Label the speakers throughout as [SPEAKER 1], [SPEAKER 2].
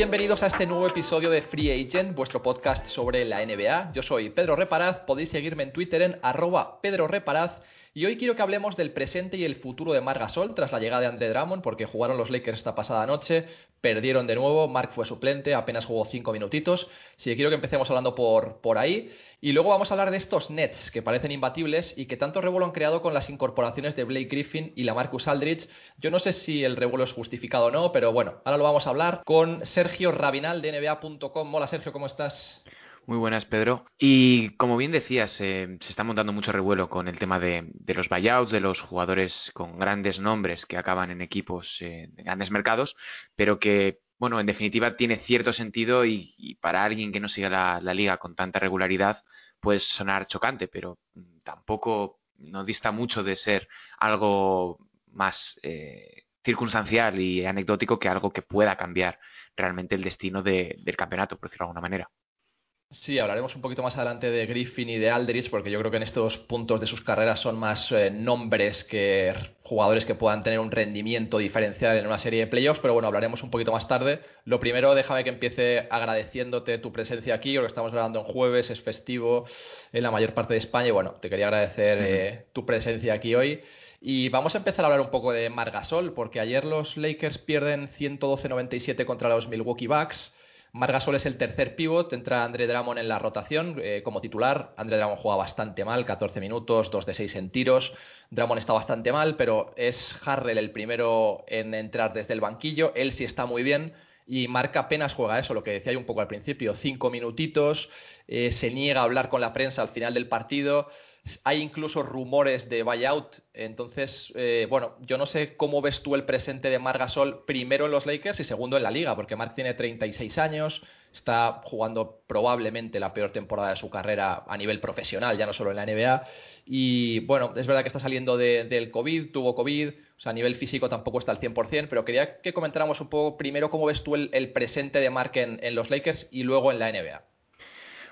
[SPEAKER 1] Bienvenidos a este nuevo episodio de Free Agent, vuestro podcast sobre la NBA. Yo soy Pedro Reparaz, podéis seguirme en Twitter en arroba Pedro Reparaz y hoy quiero que hablemos del presente y el futuro de Margasol tras la llegada de Andre Drummond porque jugaron los Lakers esta pasada noche, perdieron de nuevo, Mark fue suplente, apenas jugó cinco minutitos, así que quiero que empecemos hablando por, por ahí. Y luego vamos a hablar de estos Nets que parecen imbatibles y que tanto revuelo han creado con las incorporaciones de Blake Griffin y la Marcus Aldridge. Yo no sé si el revuelo es justificado o no, pero bueno, ahora lo vamos a hablar con Sergio Rabinal de NBA.com. Hola Sergio, ¿cómo estás?
[SPEAKER 2] Muy buenas, Pedro. Y como bien decías, eh, se está montando mucho revuelo con el tema de, los buyouts, de los jugadores con grandes nombres que acaban en equipos eh, de grandes mercados, pero que bueno, en definitiva tiene cierto sentido y, para alguien que no siga la, liga con tanta regularidad puede sonar chocante, pero tampoco no dista mucho de ser algo más eh, circunstancial y anecdótico que algo que pueda cambiar realmente el destino del campeonato, por decirlo de alguna manera.
[SPEAKER 1] Sí, hablaremos un poquito más adelante de Griffin y de Aldrich, porque yo creo que en estos puntos de sus carreras son más eh, nombres que jugadores que puedan tener un rendimiento diferencial en una serie de playoffs, pero bueno, hablaremos un poquito más tarde. Lo primero, déjame que empiece agradeciéndote tu presencia aquí, porque estamos grabando en jueves, es festivo en la mayor parte de España, y bueno, te quería agradecer eh, tu presencia aquí hoy. Y vamos a empezar a hablar un poco de Margasol, porque ayer los Lakers pierden 112-97 contra los Milwaukee Bucks. Margasol es el tercer pivot, entra André Drummond en la rotación eh, como titular. André Drummond juega bastante mal, 14 minutos, 2 de 6 en tiros. Drummond está bastante mal, pero es Harrell el primero en entrar desde el banquillo. Él sí está muy bien y Marca apenas juega eso, lo que decía yo un poco al principio, 5 minutitos, eh, se niega a hablar con la prensa al final del partido. Hay incluso rumores de buyout. Entonces, eh, bueno, yo no sé cómo ves tú el presente de Margasol primero en los Lakers y segundo en la liga, porque Mark tiene 36 años, está jugando probablemente la peor temporada de su carrera a nivel profesional, ya no solo en la NBA. Y bueno, es verdad que está saliendo del COVID, tuvo COVID, o sea, a nivel físico tampoco está al 100%, pero quería que comentáramos un poco primero cómo ves tú el, presente de Mark en los Lakers y luego en la NBA.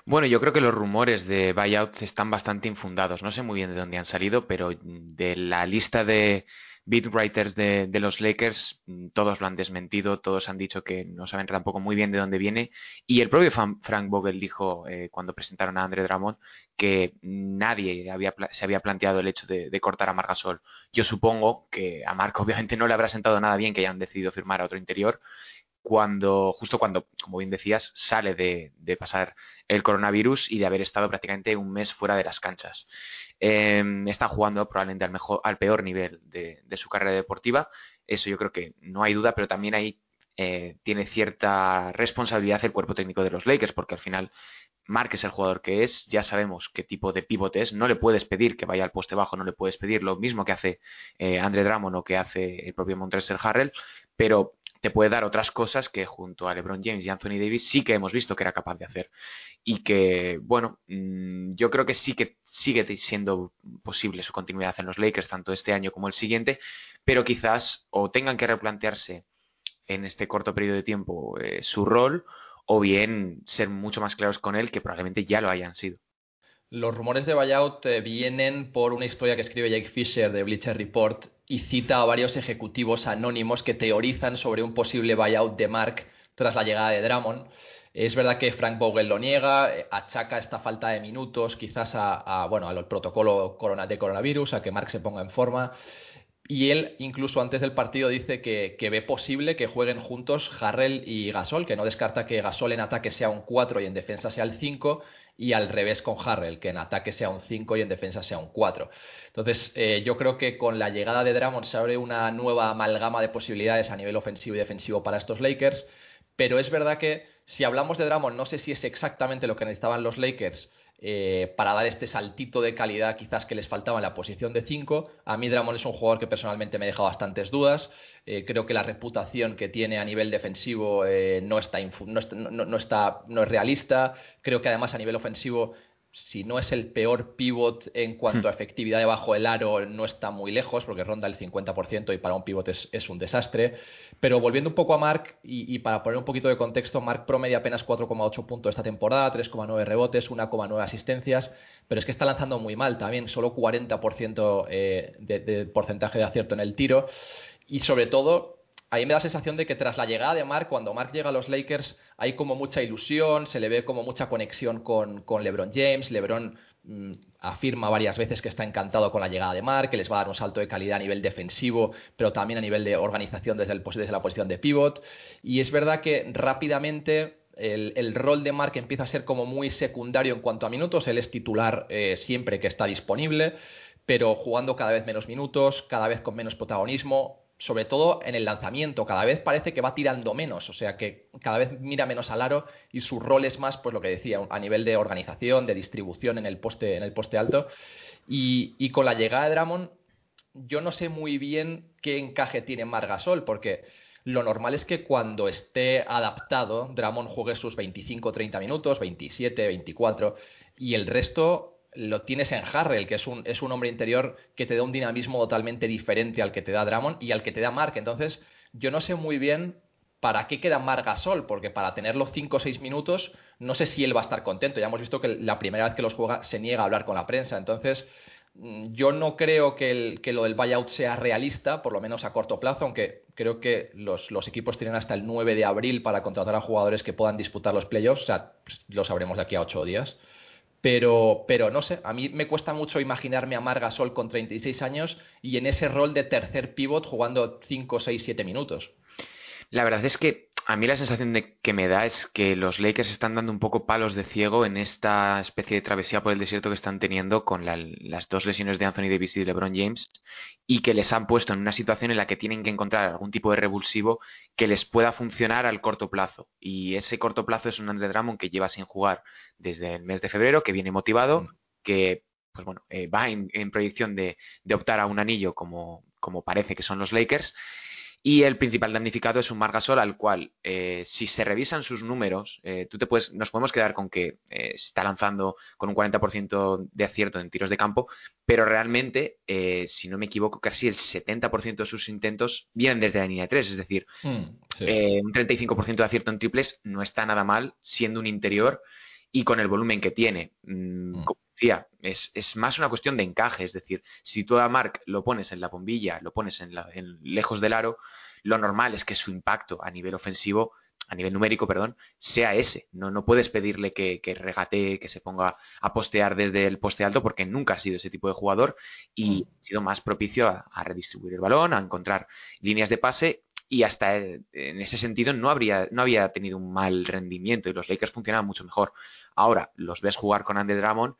[SPEAKER 2] Bueno, yo creo que los rumores de buyouts están bastante infundados. No sé muy bien de dónde han salido, pero de la lista de beat writers de, los Lakers, todos lo han desmentido, todos han dicho que no saben tampoco muy bien de dónde viene. Y el propio Frank Vogel dijo eh, cuando presentaron a Andre Drummond que nadie había, se había planteado el hecho de, de, cortar a Margasol. Yo supongo que a Marco obviamente no le habrá sentado nada bien que hayan decidido firmar a otro interior cuando, justo cuando, como bien decías, sale de, pasar el coronavirus y de haber estado prácticamente un mes fuera de las canchas. Eh, está jugando probablemente al peor nivel de, su carrera deportiva, eso yo creo que no hay duda, pero también ahí eh, tiene cierta responsabilidad el cuerpo técnico de los Lakers, porque al final Mark es el jugador que es, ya sabemos qué tipo de pivote es, no le puedes pedir que vaya al poste bajo, no le puedes pedir lo mismo que hace eh, Andre Drummond o que hace el propio Montrezl Harrell, pero te puede dar otras cosas que junto a LeBron James y Anthony Davis sí que hemos visto que era capaz de hacer. Y que, bueno, mm, yo creo que sí que sigue siendo posible su continuidad en los Lakers, tanto este año como el siguiente, pero quizás o tengan que replantearse en este corto periodo de tiempo eh, su rol, o bien ser mucho más claros con él, que probablemente ya lo hayan sido.
[SPEAKER 1] Los rumores de buyout vienen por una historia que escribe Jake Fisher de Bleacher Report y cita a varios ejecutivos anónimos que teorizan sobre un posible buyout de Mark tras la llegada de Drummond. Es verdad que Frank Vogel lo niega, eh, achaca esta falta de minutos quizás a, bueno, al protocolo de coronavirus, a que Mark se ponga en forma. Y él, incluso antes del partido, dice que, ve posible que jueguen juntos Harrell y Gasol, que no descarta que Gasol en ataque sea un 4 y en defensa sea el 5, y al revés con Harrell, que en ataque sea un 5 y en defensa sea un 4. Entonces, eh, yo creo que con la llegada de Drummond se abre una nueva amalgama de posibilidades a nivel ofensivo y defensivo para estos Lakers, pero es verdad que si hablamos de Drummond, no sé si es exactamente lo que necesitaban los Lakers eh, para dar este saltito de calidad quizás que les faltaba en la posición de 5. A mí Dramon es un jugador que personalmente me deja bastantes dudas. Eh, creo que la reputación que tiene a nivel defensivo eh, no, está no, está, no es realista. Creo que además a nivel ofensivo si no es el peor pivot en cuanto a hmm. efectividad debajo del aro, no está muy lejos, porque ronda el 50% y para un pivot es, un desastre. Pero volviendo un poco a Mark, y, para poner un poquito de contexto, Mark promedia apenas 4,8 puntos esta temporada, 3,9 rebotes, 1,9 asistencias, pero es que está lanzando muy mal también, solo 40% eh, de porcentaje de acierto en el tiro. Y sobre todo, ahí me da la sensación de que tras la llegada de Mark, cuando Mark llega a los Lakers, hay como mucha ilusión, se le ve como mucha conexión con, LeBron James. LeBron mm, afirma varias veces que está encantado con la llegada de Mark, que les va a dar un salto de calidad a nivel defensivo, pero también a nivel de organización desde, el, desde la posición de pivot. Y es verdad que rápidamente el, rol de Mark empieza a ser como muy secundario en cuanto a minutos. Él es titular eh, siempre que está disponible, pero jugando cada vez menos minutos, cada vez con menos protagonismo sobre todo en el lanzamiento, cada vez parece que va tirando menos, o sea que cada vez mira menos al aro y su rol es más, pues lo que decía, a nivel de organización, de distribución en el poste, en el poste alto. Y, con la llegada de Dramon, yo no sé muy bien qué encaje tiene Margasol, porque lo normal es que cuando esté adaptado, Dramon juegue sus 25-30 minutos, 27, 24, y el resto lo tienes en Harrell, que es un, es un hombre interior que te da un dinamismo totalmente diferente al que te da Dramon y al que te da Mark. Entonces, yo no sé muy bien para qué queda Mark Gasol, porque para tenerlo 5 o 6 minutos, no sé si él va a estar contento. Ya hemos visto que la primera vez que los juega se niega a hablar con la prensa. Entonces, mm, yo no creo que, el, que lo del buyout sea realista, por lo menos a corto plazo, aunque creo que los, los, equipos tienen hasta el 9 de abril para contratar a jugadores que puedan disputar los playoffs. O sea, pues, lo sabremos de aquí a 8 días. Pero, pero no sé, a mí me cuesta mucho imaginarme a Margasol con 36 años y en ese rol de tercer pivot jugando 5, 6, 7 minutos.
[SPEAKER 2] La verdad es que a mí la sensación de que me da es que los Lakers están dando un poco palos de ciego en esta especie de travesía por el desierto que están teniendo con las dos lesiones de Anthony Davis y de LeBron James y que les han puesto en una situación en la que tienen que encontrar algún tipo de revulsivo que les pueda funcionar al corto plazo. Y ese corto plazo es un Andre Drummond que lleva sin jugar desde el mes de febrero, que viene motivado, mm. que pues bueno, eh, va en, proyección de, de, optar a un anillo como, como parece que son los Lakers y el principal damnificado es un Margasol al cual, eh, si se revisan sus números, eh, tú te puedes, nos podemos quedar con que eh, se está lanzando con un 40% de acierto en tiros de campo, pero realmente, si no me equivoco, casi el 70% de sus intentos vienen desde la línea de 3, es decir, mm, un 35% de acierto en triples no está nada mal siendo un interior y con el volumen que tiene. Mm, es, más una cuestión de encaje, es decir, si tú a Mark lo pones en la bombilla, lo pones en, lejos del aro, lo normal es que su impacto a nivel ofensivo, a nivel numérico, perdón, sea ese. No, no puedes pedirle que, que regatee, que se ponga a postear desde el poste alto, porque nunca ha sido ese tipo de jugador y mm. ha sido más propicio a, redistribuir el balón, a encontrar líneas de pase y hasta en ese sentido no habría no había tenido un mal rendimiento y los Lakers funcionaban mucho mejor. Ahora los ves jugar con Andy Drummond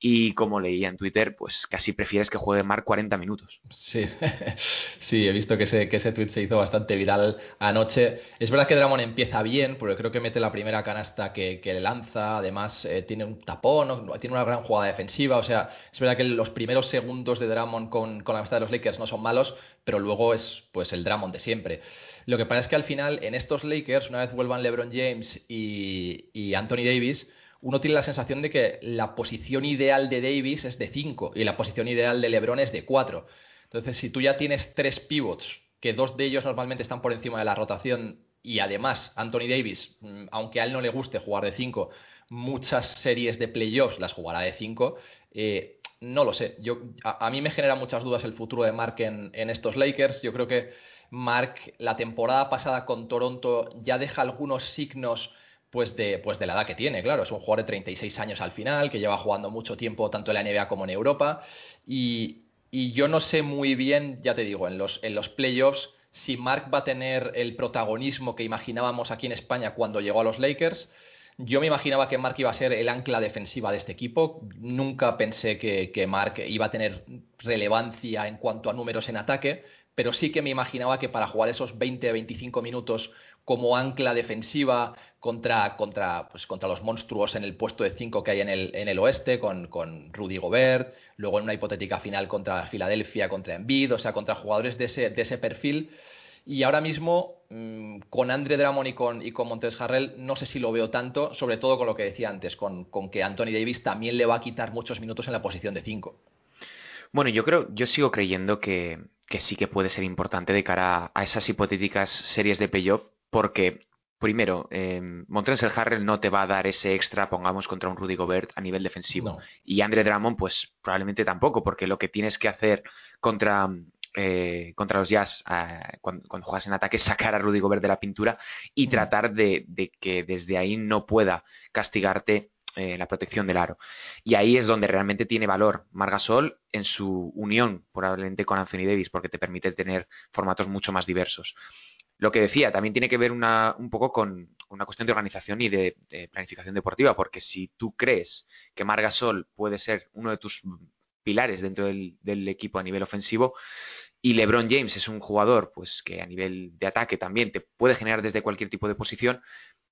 [SPEAKER 2] y como leía en Twitter, pues casi prefieres que juegue Mark 40 minutos.
[SPEAKER 1] Sí, sí, he visto que ese, que ese tweet se hizo bastante viral anoche. Es verdad que Dramon empieza bien, porque creo que mete la primera canasta que, que le lanza, además eh, tiene un tapón, tiene una gran jugada defensiva, o sea, es verdad que los primeros segundos de Dramon con, con la amistad de los Lakers no son malos, pero luego es pues el Dramon de siempre. Lo que pasa es que al final, en estos Lakers, una vez vuelvan LeBron James y, y Anthony Davis, uno tiene la sensación de que la posición ideal de Davis es de 5 y la posición ideal de LeBron es de 4. Entonces, si tú ya tienes tres pivots, que dos de ellos normalmente están por encima de la rotación y además Anthony Davis, mm, aunque a él no le guste jugar de 5, muchas series de playoffs las jugará de 5, eh, no lo sé. Yo, a, mí me genera muchas dudas el futuro de Mark en, en estos Lakers. Yo creo que Mark la temporada pasada con Toronto ya deja algunos signos pues de, pues de la edad que tiene, claro. Es un jugador de 36 años al final, que lleva jugando mucho tiempo tanto en la NBA como en Europa. Y, y yo no sé muy bien, ya te digo, en los, en los playoffs, si Mark va a tener el protagonismo que imaginábamos aquí en España cuando llegó a los Lakers. Yo me imaginaba que Mark iba a ser el ancla defensiva de este equipo. Nunca pensé que, que Mark iba a tener relevancia en cuanto a números en ataque, pero sí que me imaginaba que para jugar esos 20-25 minutos como ancla defensiva contra, contra, pues, contra los monstruos en el puesto de 5 que hay en el, en el oeste, con, con, Rudy Gobert, luego en una hipotética final contra Filadelfia, contra Embiid, o sea, contra jugadores de ese, de ese perfil. Y ahora mismo, mmm, con Andre Drummond y con, y con Montes Harrell, no sé si lo veo tanto, sobre todo con lo que decía antes, con, con que Anthony Davis también le va a quitar muchos minutos en la posición de 5.
[SPEAKER 2] Bueno, yo creo, yo sigo creyendo que, que sí que puede ser importante de cara a esas hipotéticas series de playoff porque, primero, eh, Montrezl Harrell no te va a dar ese extra, pongamos, contra un Rudy Gobert a nivel defensivo. No. Y Andre Drummond, pues probablemente tampoco, porque lo que tienes que hacer contra, eh, contra los Jazz eh, cuando, cuando, juegas en ataque es sacar a Rudy Gobert de la pintura y mm. tratar de, de, que desde ahí no pueda castigarte eh, la protección del aro. Y ahí es donde realmente tiene valor Margasol en su unión probablemente con Anthony Davis, porque te permite tener formatos mucho más diversos lo que decía, también tiene que ver un poco con una cuestión de organización y de, de, planificación deportiva, porque si tú crees que Margasol puede ser uno de tus pilares dentro del, del, equipo a nivel ofensivo y LeBron James es un jugador pues que a nivel de ataque también te puede generar desde cualquier tipo de posición,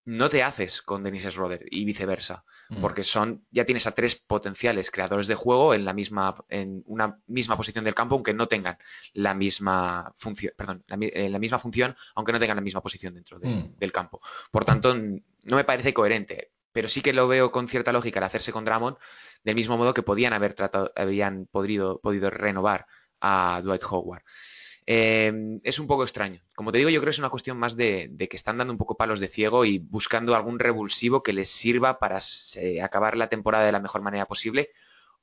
[SPEAKER 2] no te haces con Dennis Schroeder y viceversa, mm. porque son ya tienes a tres potenciales creadores de juego en la misma en una misma posición del campo aunque no tengan la misma función, perdón, la, eh, la misma función aunque no tengan la misma posición dentro de, mm. del campo. Por tanto, no me parece coherente, pero sí que lo veo con cierta lógica el hacerse con Drummond del mismo modo que podían haber tratado habían podido podido renovar a Dwight Howard. Eh, es un poco extraño. Como te digo, yo creo que es una cuestión más de, de, que están dando un poco palos de ciego y buscando algún revulsivo que les sirva para eh, acabar la temporada de la mejor manera posible.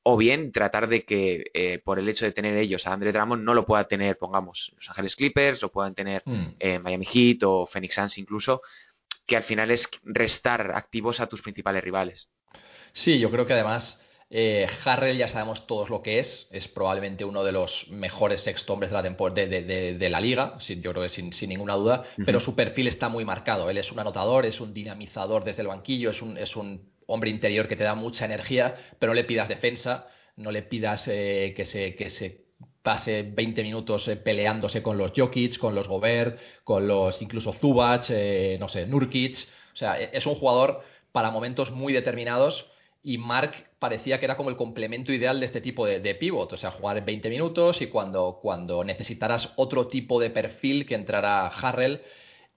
[SPEAKER 2] O bien tratar de que eh, por el hecho de tener ellos a Andre Drummond no lo pueda tener, pongamos, Los Ángeles Clippers, lo puedan tener mm. Miami Heat o Phoenix Suns incluso, que al final es restar activos a tus principales rivales.
[SPEAKER 1] Sí, yo creo que además eh, Harrell ya sabemos todos lo que es, es probablemente uno de los mejores sexto hombres de la, de, de, de, de la liga, sin, yo creo que sin, sin ninguna duda, uh -huh. pero su perfil está muy marcado. Él es un anotador, es un dinamizador desde el banquillo, es un, es un hombre interior que te da mucha energía, pero no le pidas defensa, no le pidas eh, que, se, que se pase 20 minutos eh, peleándose con los Jokic, con los Gobert, con los incluso Zubac, eh, no sé, Nurkic. O sea, e, es un jugador para momentos muy determinados y Mark parecía que era como el complemento ideal de este tipo de, de o sea, jugar 20 minutos y cuando, cuando necesitaras otro tipo de perfil que entrara Harrell,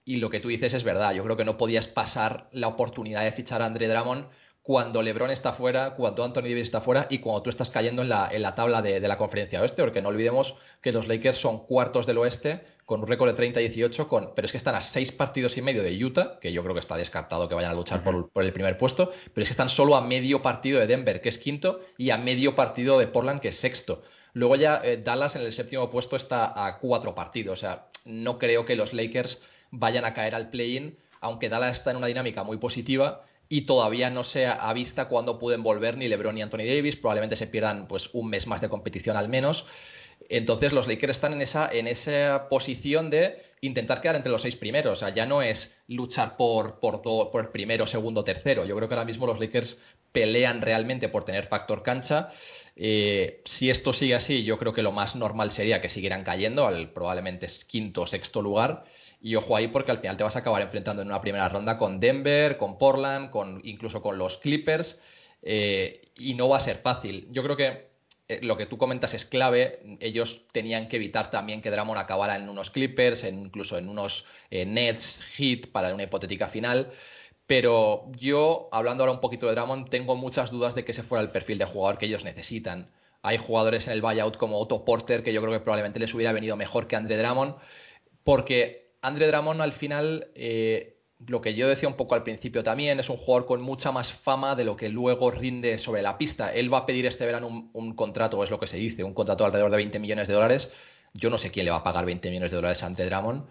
[SPEAKER 1] y lo que tú dices es verdad, yo creo que no podías pasar la oportunidad de fichar a Andre Drummond cuando LeBron está fuera, cuando Anthony Davis está fuera y cuando tú estás cayendo en la, en la tabla de, de, la conferencia oeste, porque no olvidemos que los Lakers son cuartos del oeste con un récord de 30-18, con, pero es que están a seis partidos y medio de Utah, que yo creo que está descartado que vayan a luchar uh -huh. por, por, el primer puesto, pero es que están solo a medio partido de Denver, que es quinto, y a medio partido de Portland, que es sexto. Luego ya eh, Dallas en el séptimo puesto está a cuatro partidos, o sea, no creo que los Lakers vayan a caer al play-in, aunque Dallas está en una dinámica muy positiva y todavía no se ha vista cuándo pueden volver ni LeBron ni Anthony Davis, probablemente se pierdan pues un mes más de competición al menos. Entonces los Lakers están en esa, en esa posición de intentar quedar entre los seis primeros. O sea, ya no es luchar por, por, por primero, segundo, tercero. Yo creo que ahora mismo los Lakers pelean realmente por tener factor cancha. Eh, si esto sigue así, yo creo que lo más normal sería que siguieran cayendo al probablemente quinto o sexto lugar. Y ojo ahí porque al final te vas a acabar enfrentando en una primera ronda con Denver, con Portland, con, incluso con los Clippers. Eh, y no va a ser fácil. Yo creo que lo que tú comentas es clave. Ellos tenían que evitar también que Dramon acabara en unos Clippers, incluso en unos eh, Nets, Hit para una hipotética final. Pero yo, hablando ahora un poquito de Dramon, tengo muchas dudas de que ese fuera el perfil de jugador que ellos necesitan. Hay jugadores en el buyout como Otto Porter que yo creo que probablemente les hubiera venido mejor que Andre Drummond, porque Andre Drummond al final eh, lo que yo decía un poco al principio también, es un jugador con mucha más fama de lo que luego rinde sobre la pista. Él va a pedir este verano un, un contrato, es lo que se dice, un contrato alrededor de 20 millones de dólares. Yo no sé quién le va a pagar 20 millones de dólares ante Dramon,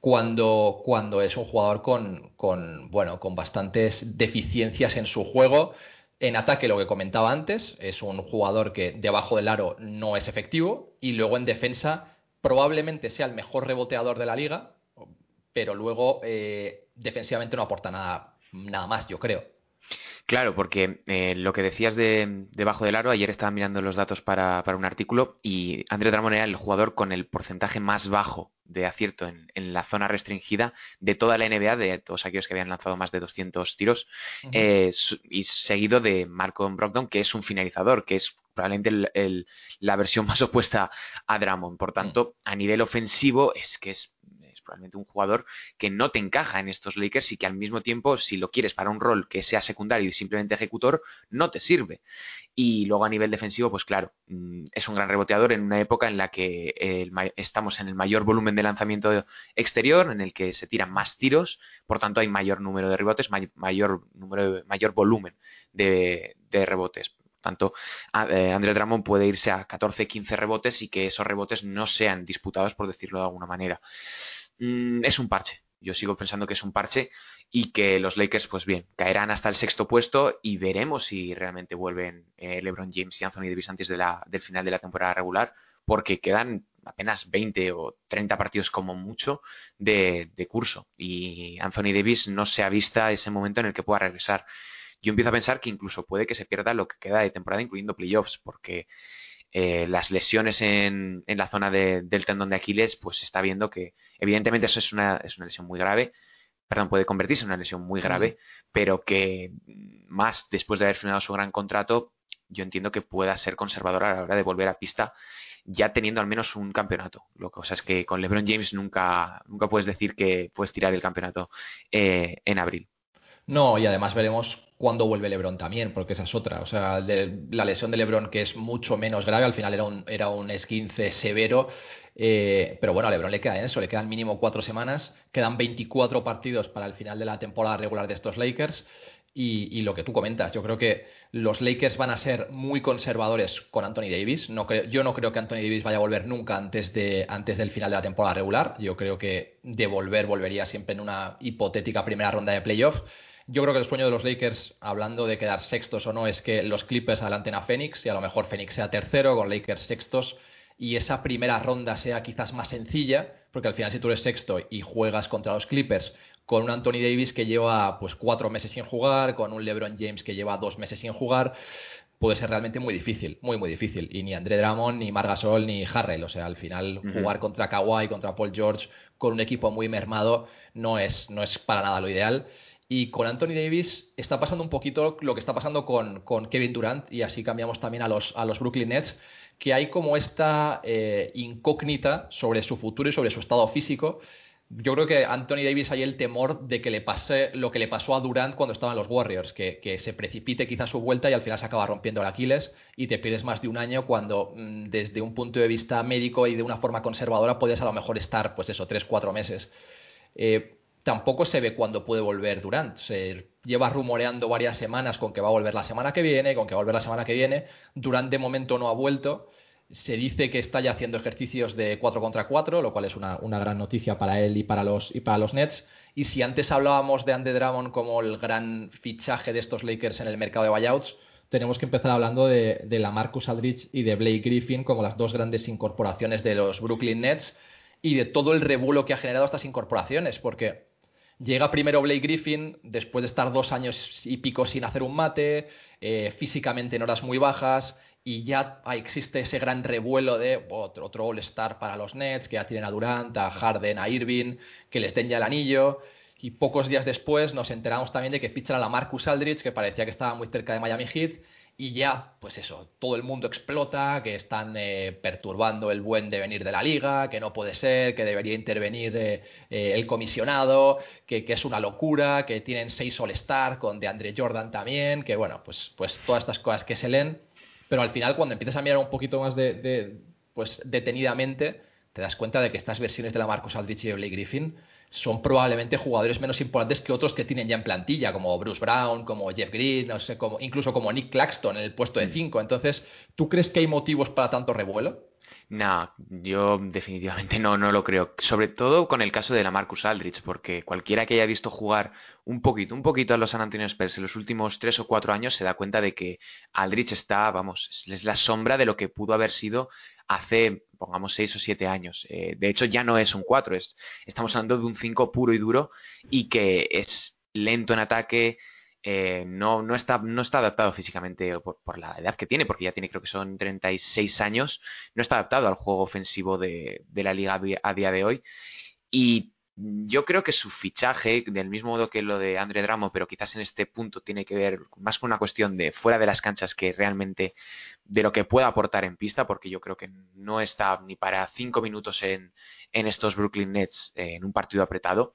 [SPEAKER 1] cuando, cuando es un jugador con, con, bueno, con bastantes deficiencias en su juego. En ataque, lo que comentaba antes, es un jugador que debajo del aro no es efectivo y luego en defensa probablemente sea el mejor reboteador de la liga, pero luego eh, defensivamente no aporta nada, nada más, yo creo.
[SPEAKER 2] Claro, porque eh, lo que decías de debajo del aro, ayer estaba mirando los datos para, para un artículo y André Drummond era el jugador con el porcentaje más bajo de acierto en, en, la zona restringida de toda la NBA, de todos aquellos que habían lanzado más de 200 tiros, uh -huh. eh, y seguido de Marco Brogdon, que es un finalizador, que es probablemente el, el, la versión más opuesta a Drummond. Por tanto, uh -huh. a nivel ofensivo, es que es probablemente un jugador que no te encaja en estos Lakers y que al mismo tiempo, si lo quieres para un rol que sea secundario y simplemente ejecutor, no te sirve. Y luego a nivel defensivo, pues claro, mm, es un gran reboteador en una época en la que el, estamos en el mayor volumen de lanzamiento exterior, en el que se tiran más tiros, por tanto hay mayor número de rebotes, mayor, número, mayor volumen de, rebotes tanto, eh, André Drummond puede irse a 14-15 rebotes y que esos rebotes no sean disputados, por decirlo de alguna manera. Mm, es un parche. Yo sigo pensando que es un parche y que los Lakers, pues bien, caerán hasta el sexto puesto y veremos si realmente vuelven eh, LeBron James y Anthony Davis antes de la, del final de la temporada regular, porque quedan apenas 20 o 30 partidos como mucho de, de curso y Anthony Davis no se ha visto ese momento en el que pueda regresar. Yo empiezo a pensar que incluso puede que se pierda lo que queda de temporada, incluyendo playoffs, porque eh, las lesiones en, en la zona de, del tendón de Aquiles, pues se está viendo que evidentemente eso es una, es una lesión muy grave, perdón, puede convertirse en una lesión muy grave, mm. pero que más después de haber firmado su gran contrato, yo entiendo que pueda ser conservador a la hora de volver a pista, ya teniendo al menos un campeonato. Lo que o sea, es que con LeBron James nunca, nunca puedes decir que puedes tirar el campeonato eh, en abril.
[SPEAKER 1] No, y además veremos cuándo vuelve LeBron también, porque esa es otra. O sea, de, la lesión de LeBron, que es mucho menos grave, al final era un, era un esguince severo. Eh, pero bueno, a LeBron le queda eso, le quedan mínimo cuatro semanas, quedan 24 partidos para el final de la temporada regular de estos Lakers. Y, y, lo que tú comentas, yo creo que los Lakers van a ser muy conservadores con Anthony Davis. No creo, yo no creo que Anthony Davis vaya a volver nunca antes, de, antes del final de la temporada regular. Yo creo que de volver, volvería siempre en una hipotética primera ronda de playoff. Yo creo que el sueño de los Lakers, hablando de quedar sextos o no, es que los Clippers adelanten a Phoenix y a lo mejor Phoenix sea tercero con Lakers sextos y esa primera ronda sea quizás más sencilla, porque al final si tú eres sexto y juegas contra los Clippers con un Anthony Davis que lleva pues cuatro meses sin jugar, con un LeBron James que lleva dos meses sin jugar, puede ser realmente muy difícil, muy muy difícil. Y ni André Drummond, ni Margasol, ni Harrell, o sea, al final uh -huh. jugar contra Kawhi, contra Paul George, con un equipo muy mermado, no es, no es para nada lo ideal. Y con Anthony Davis está pasando un poquito lo que está pasando con, con Kevin Durant, y así cambiamos también a los, a los Brooklyn Nets, que hay como esta eh, incógnita sobre su futuro y sobre su estado físico. Yo creo que Anthony Davis hay el temor de que le pase lo que le pasó a Durant cuando estaban los Warriors, que, que se precipite quizás su vuelta y al final se acaba rompiendo el Aquiles y te pierdes más de un año cuando mm, desde un punto de vista médico y de una forma conservadora podías a lo mejor estar, pues eso, tres, cuatro meses. Eh, tampoco se ve cuándo puede volver Durant. Se lleva rumoreando varias semanas con que va a volver la semana que viene, con que va a volver la semana que viene. Durant de momento no ha vuelto. Se dice que está ya haciendo ejercicios de 4 contra 4, lo cual es una, una gran noticia para él y para los, y para los Nets. Y si antes hablábamos de Andy Drummond como el gran fichaje de estos Lakers en el mercado de buyouts, tenemos que empezar hablando de, de la Marcus Aldridge y de Blake Griffin como las dos grandes incorporaciones de los Brooklyn Nets y de todo el revuelo que ha generado estas incorporaciones, porque Llega primero Blake Griffin, después de estar dos años y pico sin hacer un mate, eh, físicamente en horas muy bajas, y ya existe ese gran revuelo de otro, otro All-Star para los Nets, que ya tienen a Durant, a Harden, a Irving, que les den ya el anillo. Y pocos días después nos enteramos también de que fichan a la Marcus Aldridge, que parecía que estaba muy cerca de Miami Heat, y ya, pues eso, todo el mundo explota, que están eh, perturbando el buen devenir de la liga, que no puede ser, que debería intervenir eh, eh, el comisionado, que, que, es una locura, que tienen seis All-Star con DeAndre Jordan también, que bueno, pues, pues todas estas cosas que se leen, pero al final cuando empiezas a mirar un poquito más de, de pues detenidamente, te das cuenta de que estas versiones de la Marcus Aldrich y de Blake Griffin son probablemente jugadores menos importantes que otros que tienen ya en plantilla, como Bruce Brown, como Jeff Green, no sé, como, incluso como Nick Claxton en el puesto de 5. Entonces, ¿tú crees que hay motivos para tanto revuelo?
[SPEAKER 2] No, yo definitivamente no, no lo creo. Sobre todo con el caso de la Marcus Aldrich, porque cualquiera que haya visto jugar un poquito, un poquito a los San Antonio Spurs en los últimos tres o cuatro años se da cuenta de que Aldrich está, vamos, es la sombra de lo que pudo haber sido hace, pongamos, seis o siete años. Eh, de hecho, ya no es un cuatro, es, estamos hablando de un cinco puro y duro y que es lento en ataque, eh, no, no, está, no está adaptado físicamente por, la edad que tiene, porque ya tiene creo que son 36 años, no está adaptado al juego ofensivo de, la liga a día de hoy. Y yo creo que su fichaje, del mismo modo que lo de André Dramo, pero quizás en este punto tiene que ver más con una cuestión de fuera de las canchas que realmente de lo que pueda aportar en pista, porque yo creo que no está ni para cinco minutos en, en estos Brooklyn Nets eh, en un partido apretado.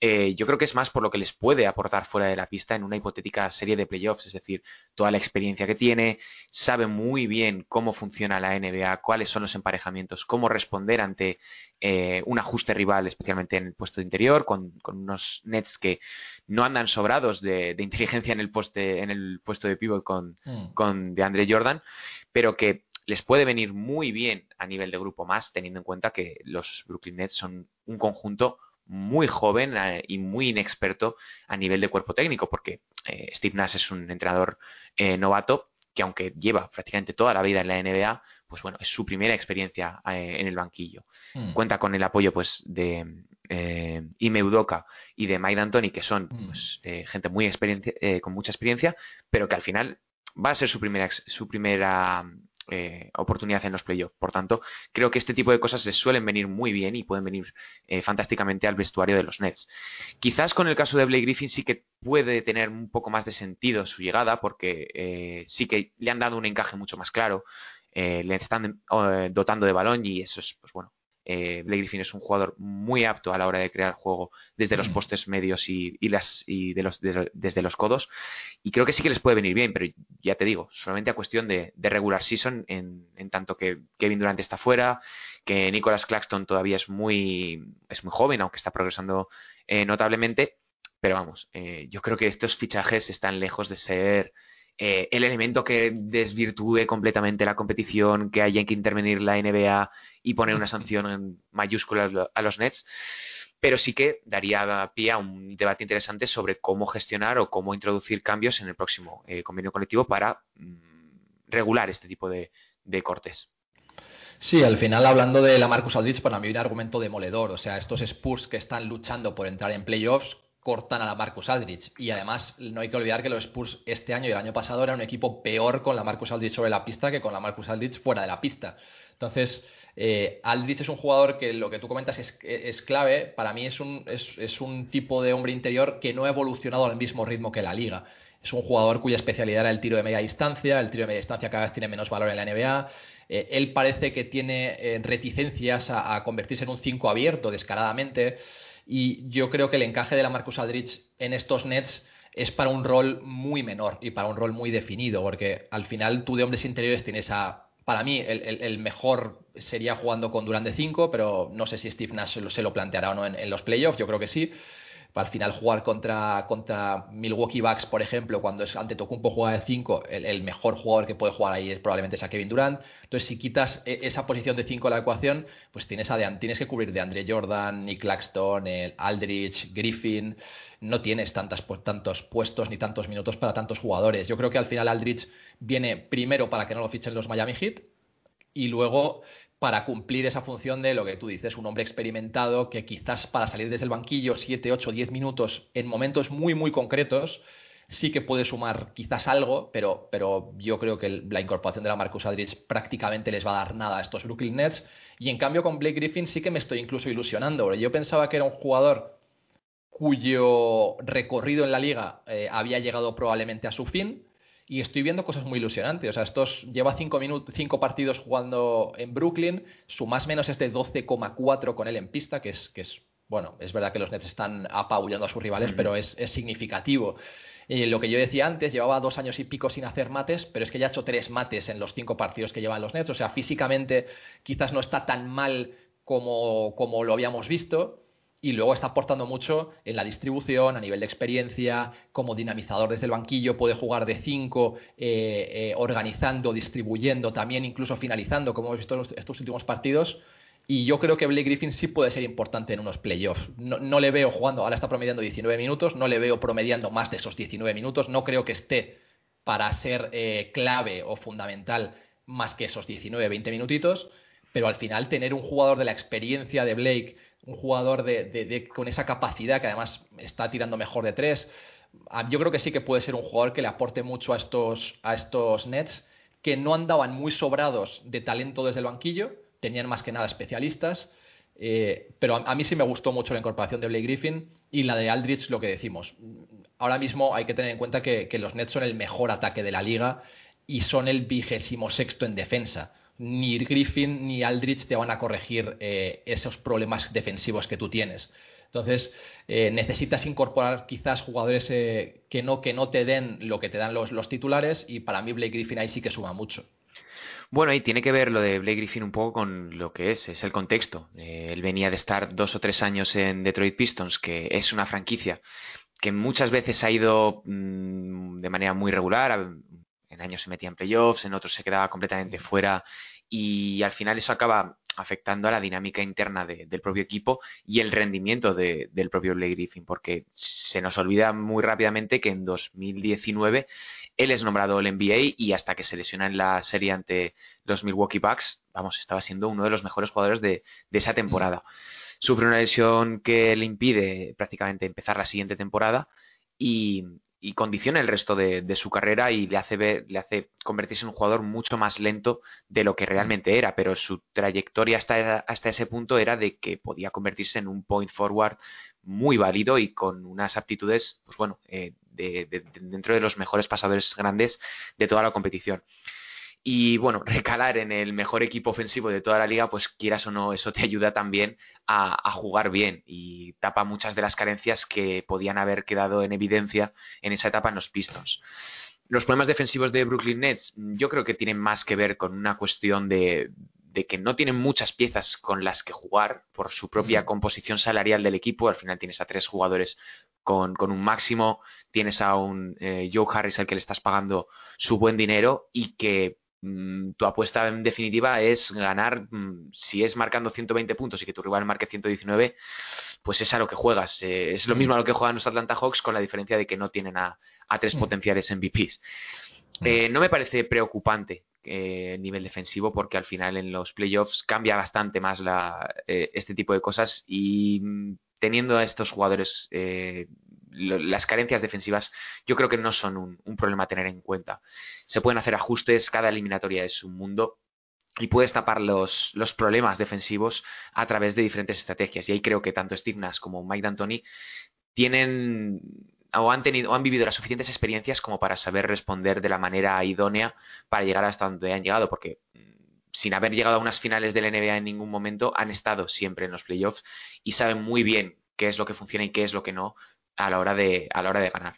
[SPEAKER 2] Eh, yo creo que es más por lo que les puede aportar fuera de la pista en una hipotética serie de playoffs, es decir, toda la experiencia que tiene, sabe muy bien cómo funciona la NBA, cuáles son los emparejamientos, cómo responder ante eh, un ajuste rival, especialmente en el puesto de interior, con, unos Nets que no andan sobrados de, inteligencia en el, poste, en el puesto de pivot con, mm. con DeAndre Jordan, pero que les puede venir muy bien a nivel de grupo más, teniendo en cuenta que los Brooklyn Nets son un conjunto muy joven eh, y muy inexperto a nivel de cuerpo técnico, porque eh, Steve Nash es un entrenador eh, novato que aunque lleva prácticamente toda la vida en la NBA, pues bueno, es su primera experiencia en el banquillo. Mm. Cuenta con el apoyo pues de Ime Udoka y de Mike D'Antoni, que son mm. pues, gente muy experiencia, con mucha experiencia, pero que al final va a ser su primera, su primera eh, oportunidad en los playoffs. Por tanto, creo que este tipo de cosas les suelen venir muy bien y pueden venir eh, fantásticamente al vestuario de los Nets. Quizás con el caso de Blake Griffin sí que puede tener un poco más de sentido su llegada porque eh, sí que le han dado un encaje mucho más claro. le están dotando de balón y eso es, pues bueno, eh, Blake Griffin es un jugador muy apto a la hora de crear juego desde los mm. postes medios y, las, y de los, desde los codos. Y creo que sí que les puede venir bien, pero ya te digo, solamente a cuestión de, regular season, en, tanto que Kevin Durant está fuera, que Nicholas Claxton todavía es muy, es muy joven, aunque está progresando eh, notablemente. Pero vamos, eh, yo creo que estos fichajes están lejos de ser eh, el elemento que desvirtúe completamente la competición, que haya que intervenir la NBA y poner una sanción en mayúscula a los Nets, pero sí que daría pie a un debate interesante sobre cómo gestionar o cómo introducir cambios en el próximo eh, convenio colectivo para mm, regular este tipo de, cortes.
[SPEAKER 1] Sí, al final hablando de la Marcus Aldridge, para mí un argumento demoledor. O sea, estos Spurs que están luchando por entrar en playoffs cortan a la Marcus Aldrich. Y además, no hay que olvidar que los Spurs este año y el año pasado eran un equipo peor con la Marcus Aldrich sobre la pista que con la Marcus Aldrich fuera de la pista. Entonces, eh, Aldrich es un jugador que lo que tú comentas es, clave. Para mí es un, es, un tipo de hombre interior que no ha evolucionado al mismo ritmo que la liga. Es un jugador cuya especialidad era el tiro de media distancia. El tiro de media distancia cada vez tiene menos valor en la NBA. Eh, él parece que tiene eh, reticencias a, a, convertirse en un 5 abierto descaradamente. Y yo creo que el encaje de la Marcus Aldrich en estos Nets es para un rol muy menor y para un rol muy definido, porque al final tú de hombres interiores tienes a. Para mí, el, mejor sería jugando con Durant de 5, pero no sé si Steve Nash se lo planteará o no en los playoffs, yo creo que sí al final jugar contra, contra Milwaukee Bucks, por ejemplo, cuando es ante Tocumpo juega de 5, el, mejor jugador que puede jugar ahí es probablemente sea Kevin Durant. Entonces, si quitas e, esa posición de 5 de la ecuación, pues tienes, a tienes que cubrir de Andre Jordan, Nick Claxton, el Aldrich, Griffin. No tienes tantas, tantos puestos ni tantos minutos para tantos jugadores. Yo creo que al final Aldrich viene primero para que no lo fichen los Miami Heat y luego para cumplir esa función de lo que tú dices, un hombre experimentado que quizás para salir desde el banquillo 7, 8, 10 minutos en momentos muy, muy concretos, sí que puede sumar quizás algo, pero, pero yo creo que la incorporación de la Marcus Aldridge prácticamente les va a dar nada a estos Brooklyn Nets. Y en cambio con Blake Griffin sí que me estoy incluso ilusionando. Yo pensaba que era un jugador cuyo recorrido en la liga eh, había llegado probablemente a su fin y estoy viendo cosas muy ilusionantes. O sea, estos lleva cinco, minutos, cinco partidos jugando en Brooklyn, su más menos es de 12,4 con él en pista, que es, que es, bueno, es verdad que los Nets están apabullando a sus rivales, pero es, significativo. Y lo que yo decía antes, llevaba dos años y pico sin hacer mates, pero es que ya ha hecho tres mates en los cinco partidos que llevan los Nets. O sea, físicamente quizás no está tan mal como, como lo habíamos visto. Y luego está aportando mucho en la distribución, a nivel de experiencia, como dinamizador desde el banquillo, puede jugar de 5, eh, eh, organizando, distribuyendo, también incluso finalizando, como hemos visto en estos últimos partidos. Y yo creo que Blake Griffin sí puede ser importante en unos playoffs. No, le veo jugando, ahora está promediando 19 minutos, no le veo promediando más de esos 19 minutos, no creo que esté para ser eh, clave o fundamental más que esos 19-20 minutitos, pero al final tener un jugador de la experiencia de Blake, un jugador de, con esa capacidad que además está tirando mejor de tres, yo creo que sí que puede ser un jugador que le aporte mucho a estos, a estos Nets que no andaban muy sobrados de talento desde el banquillo, tenían más que nada especialistas, eh, pero a, mí sí me gustó mucho la incorporación de Blake Griffin y la de Aldrich, lo que decimos. Ahora mismo hay que tener en cuenta que, los Nets son el mejor ataque de la liga y son el vigésimo sexto en defensa. Ni Griffin ni Aldrich te van a corregir eh, esos problemas defensivos que tú tienes. Entonces, eh, necesitas incorporar quizás jugadores que, no, que no te den lo que te dan los, los titulares y para mí Blake Griffin ahí sí que suma mucho.
[SPEAKER 2] Bueno, y tiene que ver lo de Blake Griffin un poco con lo que es, es el contexto. Eh, él venía de estar dos o tres años en Detroit Pistons, que es una franquicia que muchas veces ha ido mm, de manera muy regular. En años se metía en playoffs, en otros se quedaba completamente fuera y al final eso acaba afectando a la dinámica interna del propio equipo y el rendimiento del propio Blake Griffin, porque se nos olvida muy rápidamente que en 2019 él es nombrado el NBA y hasta que se lesiona en la serie ante los Milwaukee Bucks, vamos, estaba siendo uno de los mejores jugadores de, esa temporada. Sufre una lesión que le impide prácticamente empezar la siguiente temporada y, condiciona el resto de, su carrera y le hace, le hace convertirse en un jugador mucho más lento de lo que realmente era, pero su trayectoria hasta, hasta ese punto era de que podía convertirse en un point forward muy válido y con unas aptitudes, pues bueno, eh, dentro de los mejores pasadores grandes de toda la competición. Y bueno, recalar en el mejor equipo ofensivo de toda la liga, pues quieras o no, eso te ayuda también a, jugar bien y tapa muchas de las carencias que podían haber quedado en evidencia en esa etapa en los Pistons. Los problemas defensivos de Brooklyn Nets yo creo que tienen más que ver con una cuestión de, de que no tienen muchas piezas con las que jugar por su propia composición salarial del equipo. Al final tienes a tres jugadores con, un máximo, tienes a un eh, Joe Harris al que le estás pagando su buen dinero y que mm, tu apuesta en definitiva es ganar, mm, si es marcando 120 puntos y que tu rival marque 119, pues es a lo que juegas. Eh, es lo mismo a lo que juegan los Atlanta Hawks con la diferencia de que no tienen a, tres potenciales MVPs. Eh, no me parece preocupante eh, nivel defensivo porque al final en los playoffs cambia bastante más la, este tipo de cosas y mm, teniendo a estos jugadores las carencias defensivas yo creo que no son un, problema a tener en cuenta. Se pueden hacer ajustes, cada eliminatoria es un mundo y puedes tapar los, los, problemas defensivos a través de diferentes estrategias. Y ahí creo que tanto Steve Nash como Mike D'Antoni tienen o han tenido han vivido las suficientes experiencias como para saber responder de la manera idónea para llegar hasta donde han llegado, porque mm, sin haber llegado a unas finales del NBA en ningún momento, han estado siempre en los playoffs y saben muy bien qué es lo que funciona y qué es lo que no a la hora de, a la hora de ganar.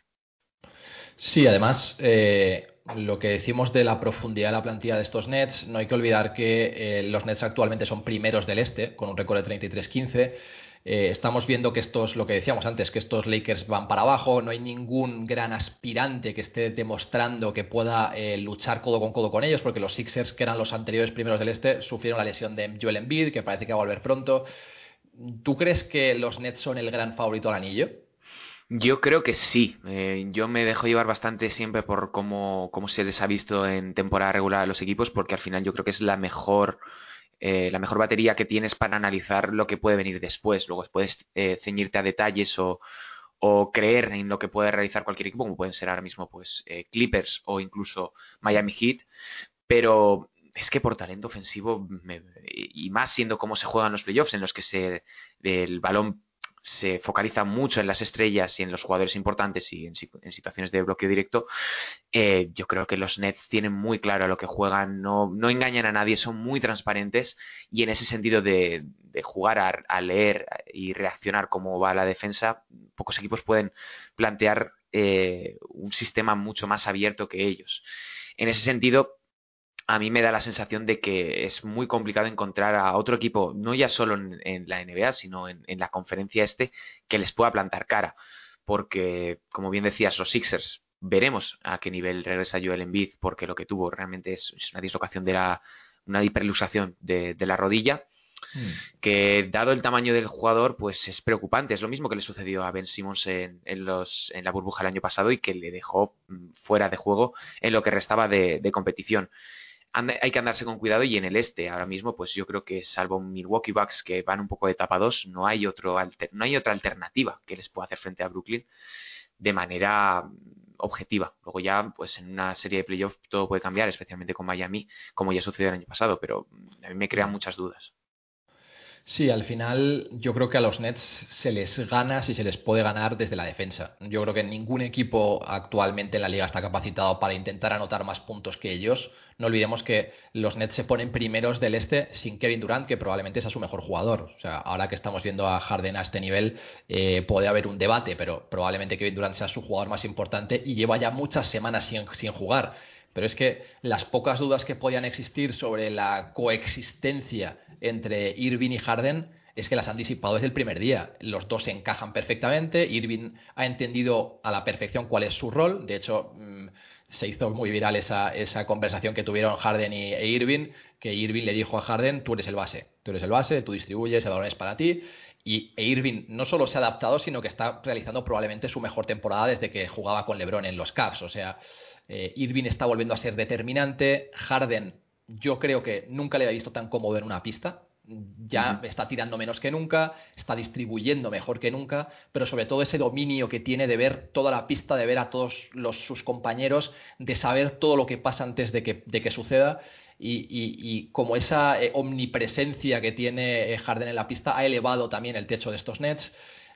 [SPEAKER 1] Sí, además, eh, lo que decimos de la profundidad de la plantilla de estos Nets, no hay que olvidar que eh, los Nets actualmente son primeros del este, con un récord de 33-15 eh, estamos viendo que estos, lo que decíamos antes, que estos Lakers van para abajo, no hay ningún gran aspirante que esté demostrando que pueda eh, luchar codo con codo con ellos, porque los Sixers, que eran los anteriores primeros del este, sufrieron la lesión de Joel Embiid, que parece que va a volver pronto. ¿Tú crees que los Nets son el gran favorito al anillo?
[SPEAKER 2] Yo creo que sí. Eh, yo me dejo llevar bastante siempre por cómo, cómo se les ha visto en temporada regular a los equipos, porque al final yo creo que es la mejor eh, la mejor batería que tienes para analizar lo que puede venir después. Luego puedes eh, ceñirte a detalles o, creer en lo que puede realizar cualquier equipo, como pueden ser ahora mismo pues eh, Clippers o incluso Miami Heat, pero es que por talento ofensivo y más siendo como se juegan los playoffs en los que se el balón se focaliza mucho en las estrellas y en los jugadores importantes y en, situaciones de bloqueo directo, eh, yo creo que los Nets tienen muy claro a lo que juegan, no, no, engañan a nadie, son muy transparentes y en ese sentido de, jugar a, leer y reaccionar cómo va la defensa, pocos equipos pueden plantear eh, un sistema mucho más abierto que ellos. En ese sentido, a mí me da la sensación de que es muy complicado encontrar a otro equipo, no ya solo en, la NBA, sino en, la conferencia este, que les pueda plantar cara. Porque, como bien decías, los Sixers, veremos a qué nivel regresa Joel Embiid, porque lo que tuvo realmente es, una dislocación de la, una hiperluxación de, la rodilla. Hmm. que dado el tamaño del jugador, pues es preocupante. Es lo mismo que le sucedió a Ben Simmons en, los, en la burbuja el año pasado y que le dejó mm, fuera de juego en lo que restaba de competición hay que andarse con cuidado y en el este ahora mismo pues yo creo que salvo Milwaukee Bucks que van un poco de tapados no hay otro no hay otra alternativa que les pueda hacer frente a Brooklyn de manera mm, objetiva luego ya pues en una serie de playoffs todo puede cambiar especialmente con Miami como ya sucedió el año pasado pero mm, a mí me crean muchas dudas
[SPEAKER 1] Sí, al final yo creo que a los Nets se les gana si se les puede ganar desde la defensa. Yo creo que ningún equipo actualmente en la liga está capacitado para intentar anotar más puntos que ellos. No olvidemos que los Nets se ponen primeros del este sin Kevin Durant, que probablemente sea su mejor jugador. O sea, ahora que estamos viendo a Harden a este nivel, eh, puede haber un debate, pero probablemente Kevin Durant sea su jugador más importante y lleva ya muchas semanas sin, sin jugar. Pero es que las pocas dudas que podían existir sobre la coexistencia entre Irving y Harden es que las han disipado desde el primer día. Los dos se encajan perfectamente. Irving ha entendido a la perfección cuál es su rol. De hecho, mm, se hizo muy viral esa, esa conversación que tuvieron Harden y, e Irving, que Irving le dijo a Harden, tú eres el base, tú eres el base, tú distribuyes, el balón es para ti. Y e Irving no solo se ha adaptado, sino que está realizando probablemente su mejor temporada desde que jugaba con LeBron en los Cavs. O sea, eh, Irving está volviendo a ser determinante. Harden, yo creo que nunca le había visto tan cómodo en una pista. Ya está tirando menos que nunca, está distribuyendo mejor que nunca, pero sobre todo ese dominio que tiene de ver toda la pista, de ver a todos sus compañeros, de saber todo lo que pasa antes de que, suceda. Y, como esa eh, omnipresencia que tiene eh, Harden en la pista ha elevado también el techo de estos Nets.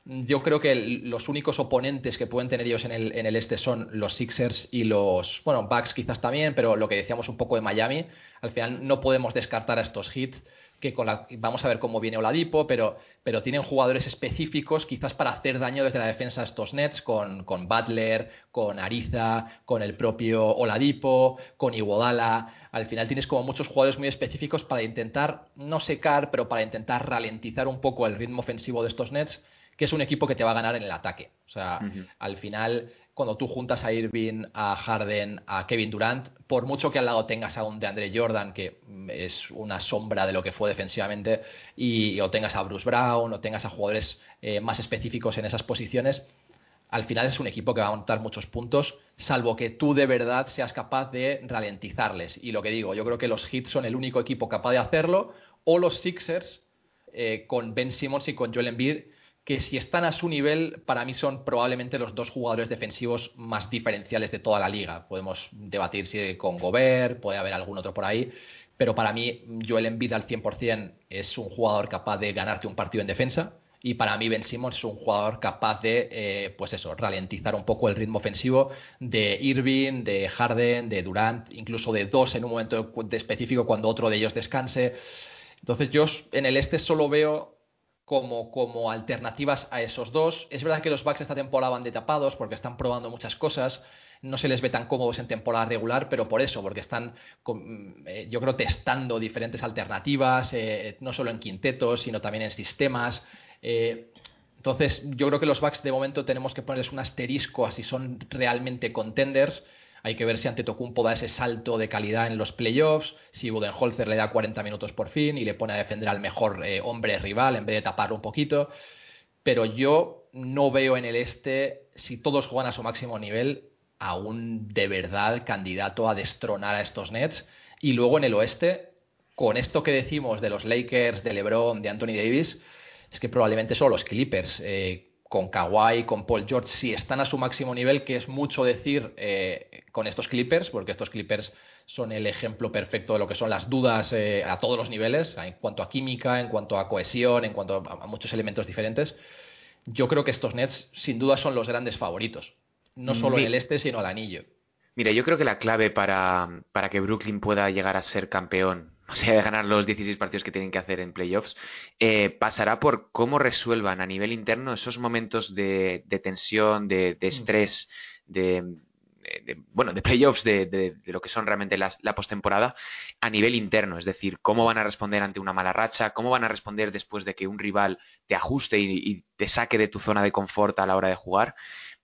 [SPEAKER 1] Yo creo que los únicos oponentes que pueden tener ellos en el, en el este son los Sixers y los, bueno, Bucks quizás también, pero lo que decíamos un poco de Miami, al final no podemos descartar a estos hits que con la, vamos a ver cómo viene Oladipo, pero, pero tienen jugadores específicos quizás para hacer daño desde la defensa a estos Nets, con, con Butler, con Ariza, con el propio Oladipo, con Iguodala. Al final tienes como muchos jugadores muy específicos para intentar, no secar, pero para intentar ralentizar un poco el ritmo ofensivo de estos Nets que es un equipo que te va a ganar en el ataque. O sea, al final, cuando tú juntas a Irving, a Harden, a Kevin Durant, por mucho que al lado tengas a un de Andre Jordan, que mm, es una sombra de lo que fue defensivamente, y o tengas a Bruce Brown, o tengas a jugadores eh, más específicos en esas posiciones, al final es un equipo que va a montar muchos puntos, salvo que tú de verdad seas capaz de ralentizarles. Y lo que digo, yo creo que los Hits son el único equipo capaz de hacerlo, o los Sixers eh, con Ben Simmons y con Joel Embiid, que si están a su nivel, para mí son probablemente los dos jugadores defensivos más diferenciales de toda la liga. Podemos debatir si con Gobert, puede haber algún otro por ahí, pero para mí Joel Embiid al 100% es un jugador capaz de ganarte un partido en defensa y para mí Ben Simmons es un jugador capaz de, eh, pues eso, ralentizar un poco el ritmo ofensivo de Irving, de Harden, de Durant, incluso de dos en un momento específico cuando otro de ellos descanse. Entonces yo en el este solo veo como, como alternativas a esos dos. Es verdad que los Bucks esta temporada van de tapados porque están probando muchas cosas. No se les ve tan cómodos en temporada regular, pero por eso, porque están, eh, yo creo, testando diferentes alternativas, eh, no solo en quintetos, sino también en sistemas. Eh, entonces, yo creo que los Bucks de momento tenemos que ponerles un asterisco a si son realmente contenders hay que ver si Antetokounmpo da ese salto de calidad en los playoffs, si Budenholzer le da 40 minutos por fin y le pone a defender al mejor eh, hombre rival en vez de taparlo un poquito. Pero yo no veo en el este, si todos juegan a su máximo nivel, a un de verdad candidato a destronar a estos Nets. Y luego en el oeste, con esto que decimos de los Lakers, de LeBron, de Anthony Davis, es que probablemente son los Clippers. Eh, con Kawhi, con Paul George, si están a su máximo nivel, que es mucho decir eh, con estos Clippers, porque estos Clippers son el ejemplo perfecto de lo que son las dudas eh, a todos los niveles, en cuanto a química, en cuanto a cohesión, en cuanto a, muchos elementos diferentes. Yo creo que estos Nets sin duda son los grandes favoritos, no solo en el este, sino al anillo.
[SPEAKER 2] Mira, yo creo que la clave para, para que Brooklyn pueda llegar a ser campeón o sea, de ganar los 16 partidos que tienen que hacer en playoffs, eh, pasará por cómo resuelvan a nivel interno esos momentos de, tensión, de, mm. estrés, de bueno, de playoffs, de, lo que son realmente la postemporada, a nivel interno, es decir, cómo van a responder ante una mala racha, cómo van a responder después de que un rival te ajuste y, te saque de tu zona de confort a la hora de jugar.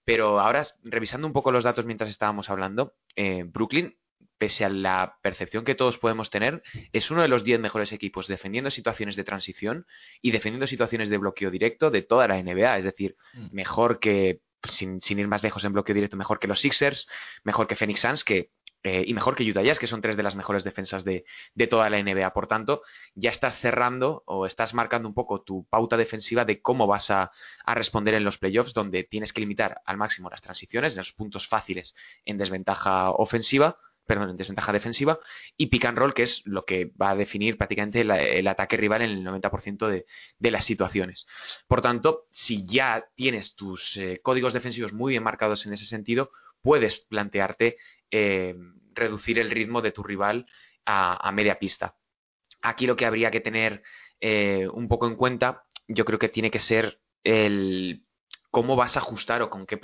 [SPEAKER 2] Pero ahora, revisando un poco los datos mientras estábamos hablando, eh, Brooklyn pese a la percepción que todos podemos tener, es uno de los 10 mejores equipos defendiendo situaciones de transición y defendiendo situaciones de bloqueo directo de toda la NBA. Es decir, mm. mejor que, sin, ir más lejos en bloqueo directo, mejor que los Sixers, mejor que Phoenix Suns, que eh, y mejor que Utah Jazz, que son tres de las mejores defensas de, de, toda la NBA. Por tanto, ya estás cerrando o estás marcando un poco tu pauta defensiva de cómo vas a, a, responder en los playoffs, donde tienes que limitar al máximo las transiciones, los puntos fáciles en desventaja ofensiva, perdón, en desventaja defensiva, y pick and roll, que es lo que va a definir prácticamente el ataque rival en el 90% de, las situaciones. Por tanto, si ya tienes tus eh, códigos defensivos muy bien marcados en ese sentido, puedes plantearte eh, reducir el ritmo de tu rival a, media pista. Aquí lo que habría que tener eh, un poco en cuenta, yo creo que tiene que ser el cómo vas a ajustar o con qué,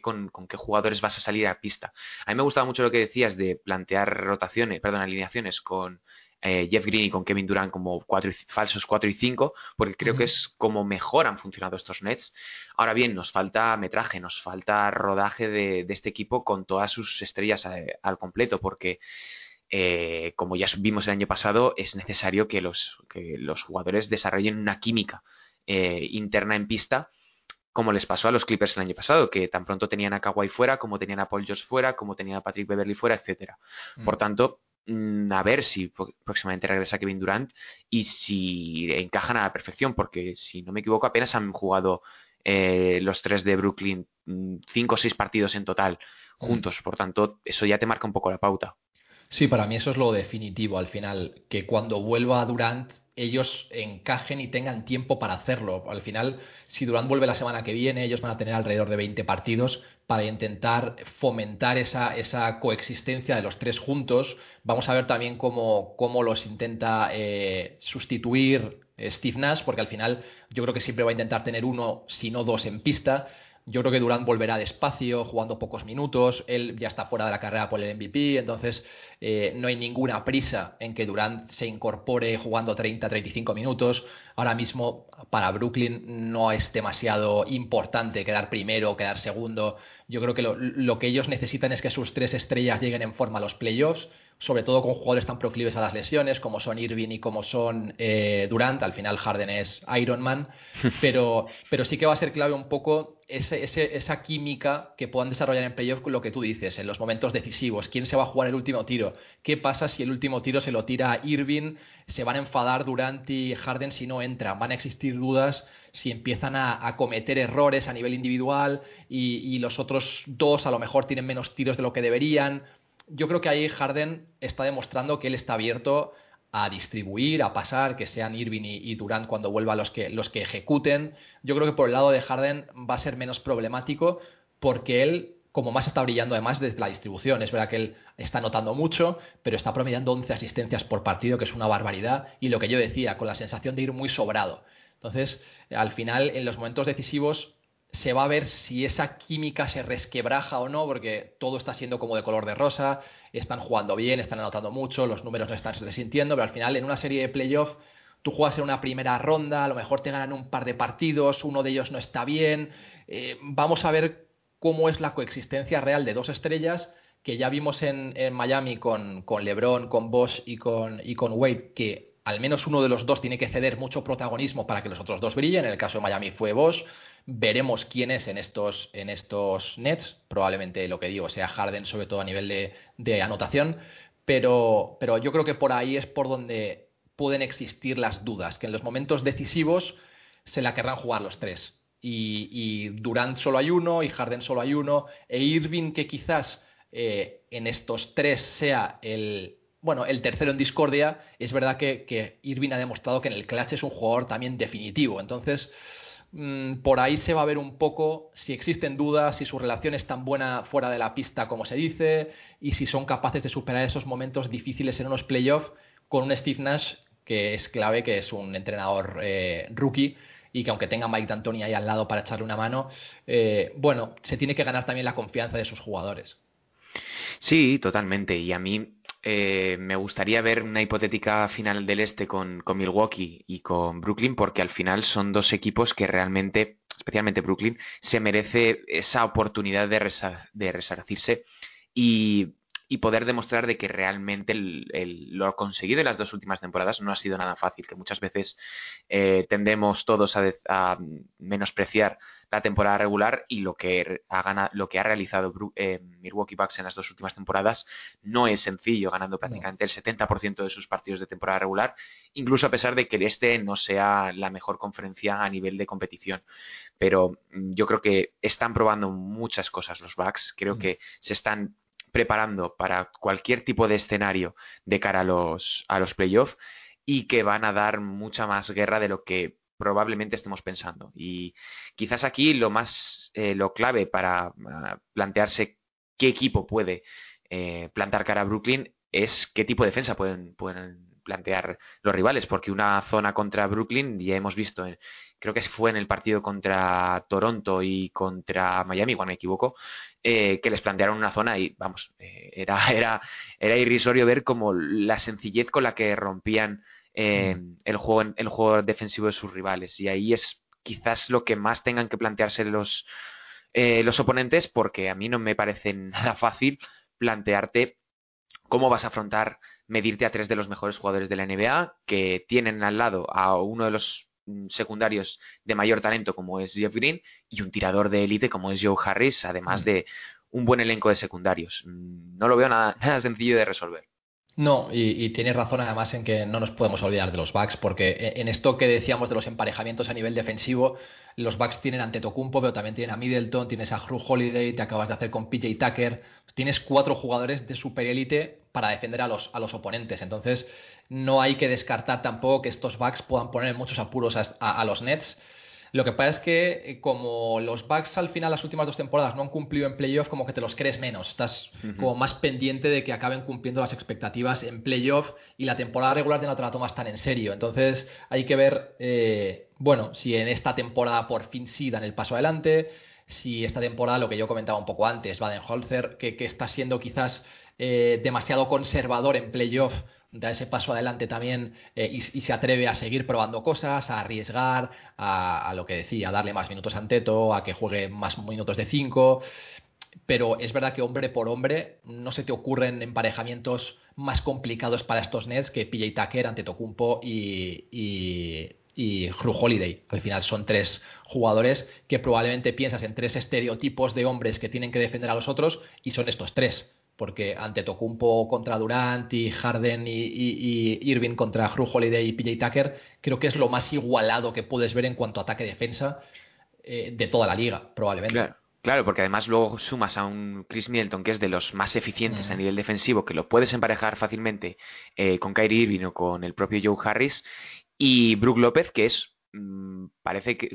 [SPEAKER 2] con, qué jugadores vas a salir a pista. A mí me gustaba mucho lo que decías de plantear rotaciones, perdón, alineaciones con eh, Jeff Green y con Kevin Durant como cuatro falsos 4 y 5, porque creo que es como mejor han funcionado estos Nets. Ahora bien, nos falta metraje, nos falta rodaje de, este equipo con todas sus estrellas eh, al completo, porque eh, como ya vimos el año pasado, es necesario que los, que los jugadores desarrollen una química interna en pista como les pasó a los Clippers el año pasado, que tan pronto tenían a Kawhi fuera, como tenían a Paul George fuera, como tenían a Patrick Beverly fuera, etcétera. Mm. Por tanto, mm, a ver si próximamente regresa Kevin Durant y si encajan a la perfección, porque si no me equivoco, apenas han jugado eh, los tres de Brooklyn mm, cinco o seis partidos en total juntos. Por tanto, eso ya te marca un poco la pauta.
[SPEAKER 1] Sí, para mí eso es lo definitivo al final, que cuando vuelva Durant ellos encajen y tengan tiempo para hacerlo. Al final, si Durant vuelve la semana que viene, ellos van a tener alrededor de 20 partidos para intentar fomentar esa, esa coexistencia de los tres juntos. Vamos a ver también cómo, cómo los intenta eh, sustituir Steve Nash, porque al final yo creo que siempre va a intentar tener uno, si no dos en pista. Yo creo que Durant volverá despacio, jugando pocos minutos. Él ya está fuera de la carrera por el MVP, entonces eh, no hay ninguna prisa en que Durant se incorpore jugando 30-35 minutos. Ahora mismo para Brooklyn no es demasiado importante quedar primero quedar segundo. Yo creo que lo, lo que ellos necesitan es que sus tres estrellas lleguen en forma a los playoffs sobre todo con jugadores tan proclives a las lesiones como son Irving y como son eh, Durant. Al final Harden es Iron Man, pero, pero sí que va a ser clave un poco ese, esa química que puedan desarrollar en playoff con lo que tú dices, en los momentos decisivos. ¿Quién se va a jugar el último tiro? ¿Qué pasa si el último tiro se lo tira Irving? ¿Se van a enfadar Durant y Harden si no entran? ¿Van a existir dudas? si empiezan a, cometer errores a nivel individual y, y, los otros dos a lo mejor tienen menos tiros de lo que deberían yo creo que ahí Harden está demostrando que él está abierto a distribuir, a pasar, que sean Irving y, Durant cuando vuelva los que, los que ejecuten. Yo creo que por el lado de Harden va a ser menos problemático porque él, como más está brillando además desde la distribución, es verdad que él está notando mucho, pero está promediando 11 asistencias por partido, que es una barbaridad, y lo que yo decía, con la sensación de ir muy sobrado. Entonces, al final, en los momentos decisivos, se va a ver si esa química se resquebraja o no, porque todo está siendo como de color de rosa, están jugando bien, están anotando mucho, los números no están resintiendo, pero al final en una serie de playoff tú juegas en una primera ronda, a lo mejor te ganan un par de partidos, uno de ellos no está bien, eh, vamos a ver cómo es la coexistencia real de dos estrellas que ya vimos en, Miami con, con, LeBron, con Bosch y con, y con Wade, que al menos uno de los dos tiene que ceder mucho protagonismo para que los otros dos brillen. En el caso de Miami fue Bosch. Veremos quién es en estos, en estos nets. Probablemente lo que digo sea Harden, sobre todo a nivel de, anotación. Pero, pero yo creo que por ahí es por donde pueden existir las dudas, que en los momentos decisivos se la querrán jugar los tres. Y, Durant solo hay uno, y Harden solo hay uno, e Irving que quizás eh, en estos tres sea el, bueno, el tercero en discordia, es verdad que, que Irving ha demostrado que en el clutch es un jugador también definitivo. Entonces, por ahí se va a ver un poco si existen dudas, si su relación es tan buena fuera de la pista como se dice, y si son capaces de superar esos momentos difíciles en unos playoffs con un Steve Nash que es clave, que es un entrenador eh, rookie y que aunque tenga Mike D'Antoni ahí al lado para echarle una mano, eh, bueno, se tiene que ganar también la confianza de sus jugadores.
[SPEAKER 2] Sí, totalmente. Y a mí eh, me gustaría ver una hipotética final del este con, Milwaukee y con Brooklyn, porque al final son dos equipos que realmente, especialmente Brooklyn, se merece esa oportunidad de, resarcirse y, poder demostrar de que realmente lo conseguido en las dos últimas temporadas no ha sido nada fácil, que muchas veces eh, tendemos todos a menospreciar la temporada regular y lo que ha, lo que ha realizado eh, Milwaukee Bucks en las dos últimas temporadas no es sencillo, ganando prácticamente el 70% de sus partidos de temporada regular, incluso a pesar de que el este no sea la mejor conferencia a nivel de competición. Pero mm, yo creo que están probando muchas cosas los Bucks, creo que se están preparando para cualquier tipo de escenario de cara a los, a los playoffs y que van a dar mucha más guerra de lo que probablemente estemos pensando. Y quizás aquí lo más, eh, lo clave para ah, plantearse qué equipo puede eh, plantar cara a Brooklyn es qué tipo de defensa pueden, pueden plantear los rivales, porque una zona contra Brooklyn ya hemos visto, creo que fue en el partido contra Toronto y contra Miami, cuando me equivoco, eh, que les plantearon una zona y vamos, era, era, era irrisorio ver como la sencillez con la que rompían eh, el, juego, el juego defensivo de sus rivales. Y ahí es quizás lo que más tengan que plantearse los, eh, los oponentes, porque a mí no me parece nada fácil plantearte cómo vas a afrontar medirte a tres de los mejores jugadores de la NBA, que tienen al lado a uno de los mm, secundarios de mayor talento como es Jeff Green y un tirador de élite como es Joe Harris, además de un buen elenco de secundarios. Mm, no lo veo nada, nada sencillo de resolver.
[SPEAKER 1] No, y, tienes razón además en que no nos podemos olvidar de los backs, porque e, en esto que decíamos de los emparejamientos a nivel defensivo, los backs tienen ante Tocumpo, pero también tienen a Middleton, tienes a Hru Holiday, te acabas de hacer con PJ Tucker, tienes cuatro jugadores de superélite para defender a los, a los oponentes, entonces no hay que descartar tampoco que estos backs puedan poner muchos apuros a los Nets lo que pasa es que eh, como los Bucks al final las últimas dos temporadas no han cumplido en playoff, como que te los crees menos. Estás como más pendiente de que acaben cumpliendo las expectativas en playoff y la temporada regular de no te la tomas tan en serio. Entonces hay que ver, eh, bueno, si en esta temporada por fin sí dan el paso adelante, si esta temporada, lo que yo comentaba un poco antes, Baden-Holzer, que, que está siendo quizás eh, demasiado conservador en playoff da ese paso adelante también eh, y, se atreve a seguir probando cosas, a arriesgar, a, lo que decía, a darle más minutos a Teto, a que juegue más minutos de 5. Pero es verdad que hombre por hombre no se te ocurren emparejamientos más complicados para estos Nets que PJ Tucker, Antetokounmpo y, y, y Holiday. Al final son tres jugadores que probablemente piensas en tres estereotipos de hombres que tienen que defender a los otros y son estos tres porque ante Tocumpo contra Durant y Harden y, Irving contra Hru Holiday y PJ Tucker, creo que es lo más igualado que puedes ver en cuanto a ataque-defensa eh, de toda la liga, probablemente.
[SPEAKER 2] Claro. porque además luego sumas a un Chris Middleton que es de los más eficientes a nivel defensivo, que lo puedes emparejar fácilmente eh, con Kyrie Irving o con el propio Joe Harris, y Brook López, que es mm, parece que,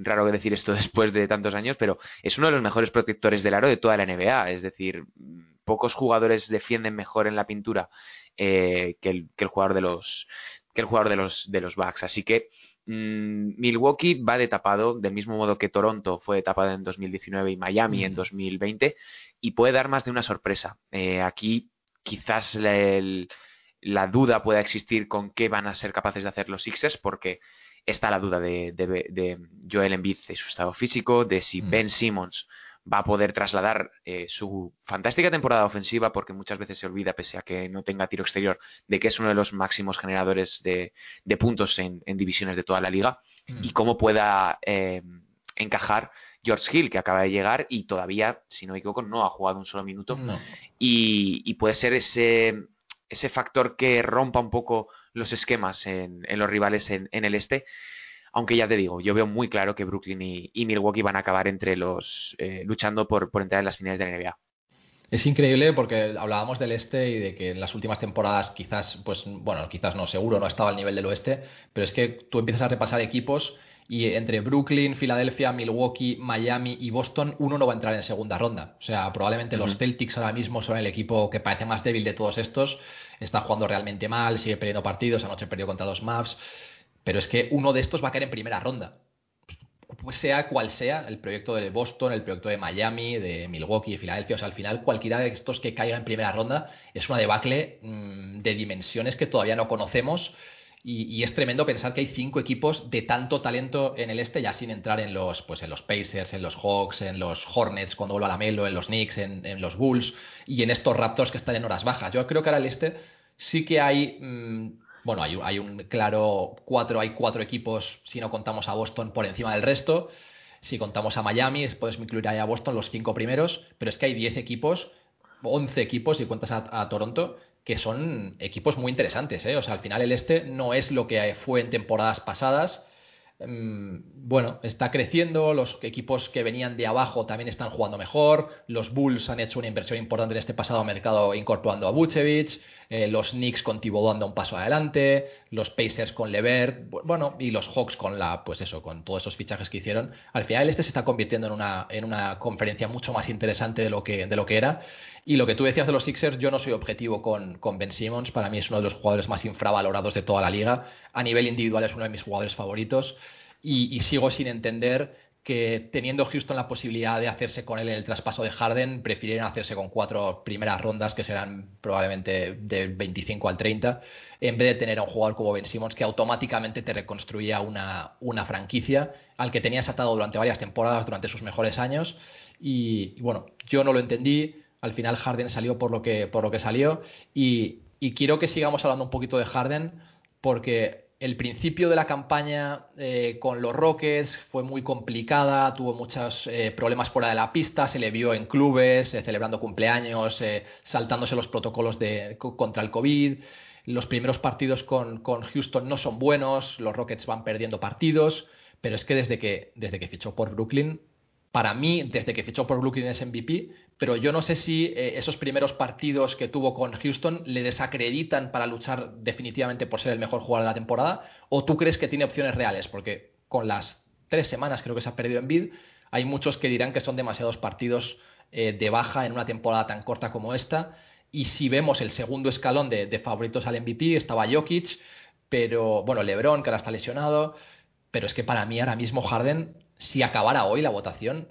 [SPEAKER 2] raro decir esto después de tantos años, pero es uno de los mejores protectores del aro de toda la NBA. Es decir, pocos jugadores defienden mejor en la pintura eh, que, el, jugador de los que el jugador de los de los Bucks. Así que mm, Milwaukee va de tapado, del mismo modo que Toronto fue de tapado en 2019 y Miami en 2020, y puede dar más de una sorpresa. Eh, aquí quizás la, duda pueda existir con qué van a ser capaces de hacer los Sixers, porque está la duda de, de, Joel Embiid y su estado físico, de si Ben Simmons va a poder trasladar eh, su fantástica temporada ofensiva, porque muchas veces se olvida, pese a que no tenga tiro exterior, de que es uno de los máximos generadores de, puntos en, divisiones de toda la liga, y mm. cómo pueda eh, encajar George Hill, que acaba de llegar y todavía, si no me equivoco, no ha jugado un solo minuto. Y, puede ser ese, ese factor que rompa un poco los esquemas en, los rivales en, el este aunque ya te digo, yo veo muy claro que Brooklyn y, Milwaukee van a acabar entre los eh, luchando por, entrar en las finales de la NBA.
[SPEAKER 1] Es increíble porque hablábamos del este y de que en las últimas temporadas quizás, pues bueno, quizás no, seguro no estaba al nivel del oeste, pero es que tú empiezas a repasar equipos y entre Brooklyn, Filadelfia, Milwaukee, Miami y Boston, uno no va a entrar en segunda ronda. O sea, probablemente los Celtics ahora mismo son el equipo que parece más débil de todos estos. Está jugando realmente mal, sigue perdiendo partidos, anoche perdió contra los Mavs. Pero es que uno de estos va a caer en primera ronda. pues sea cual sea el proyecto de Boston, el proyecto de Miami, de Milwaukee, de Filadelfia, o sea, al final cualquiera de estos que caiga en primera ronda es una debacle mm, de dimensiones que todavía no conocemos y, es tremendo pensar que hay cinco equipos de tanto talento en el este, ya sin entrar en los, pues en los Pacers, en los Hawks, en los Hornets cuando vuelva la Melo, en los Knicks, en, los Bulls y en estos Raptors que están en horas bajas. Yo creo que ahora el este sí que hay, mm, bueno, hay, hay, un claro cuatro, hay cuatro equipos, si no contamos a Boston, por encima del resto. Si contamos a Miami, puedes incluir ahí a Boston los cinco primeros, pero es que hay diez equipos, once equipos si cuentas a Toronto, que son equipos muy interesantes. ¿eh? O sea, al final el este no es lo que fue en temporadas pasadas. Mm, bueno, está creciendo, los equipos que venían de abajo también están jugando mejor, los Bulls han hecho una inversión importante en este pasado mercado incorporando a Vucevic, eh, los Knicks con Thibodeau dando un paso adelante, los Pacers con Levert, bueno, y los Hawks con la, pues eso, con todos esos fichajes que hicieron. Al final este se está convirtiendo en una, en una conferencia mucho más interesante de lo que, de lo que era y lo que tú decías de los Sixers, yo no soy objetivo con, con, Ben Simmons. Para mí es uno de los jugadores más infravalorados de toda la liga. A nivel individual es uno de mis jugadores favoritos. Y, sigo sin entender que teniendo Houston la posibilidad de hacerse con él en el traspaso de Harden, prefirieron hacerse con cuatro primeras rondas que serán probablemente de 25 al 30, en vez de tener a un jugador como Ben Simmons que automáticamente te reconstruía una, una franquicia al que tenías atado durante varias temporadas, durante sus mejores años. y bueno, yo no lo entendí al final Harden salió por lo que, por lo que salió y, quiero que sigamos hablando un poquito de Harden porque el principio de la campaña eh, con los Rockets fue muy complicada, tuvo muchos eh, problemas fuera de la pista, se le vio en clubes, eh, celebrando cumpleaños, saltándose los protocolos contra el COVID. Los primeros partidos con, con, Houston no son buenos, los Rockets van perdiendo partidos, pero es que desde que, desde que fichó por Brooklyn, para mí, desde que fichó por Brooklyn es MVP, pero yo no sé si eh, esos primeros partidos que tuvo con Houston le desacreditan para luchar definitivamente por ser el mejor jugador de la temporada, o tú crees que tiene opciones reales, porque con las tres semanas creo que se ha perdido en bid, hay muchos que dirán que son demasiados partidos eh, de baja en una temporada tan corta como esta, y si vemos el segundo escalón de, de favoritos al MVP, estaba Jokic, pero bueno, Lebron, que ahora está lesionado, pero es que para mí ahora mismo Harden, si acabara hoy la votación,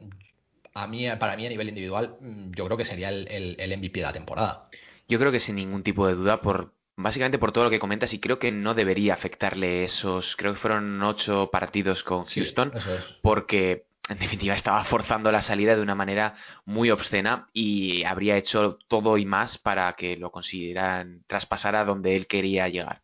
[SPEAKER 1] a mí, para mí a nivel individual, mm, yo creo que sería el, el, MVP de la temporada.
[SPEAKER 2] Yo creo que sin ningún tipo de duda, por básicamente por todo lo que comentas, y creo que no debería afectarle esos, creo que fueron ocho partidos con Houston, porque en definitiva estaba forzando la salida de una manera muy obscena y habría hecho todo y más para que lo consiguieran traspasar a donde él quería llegar.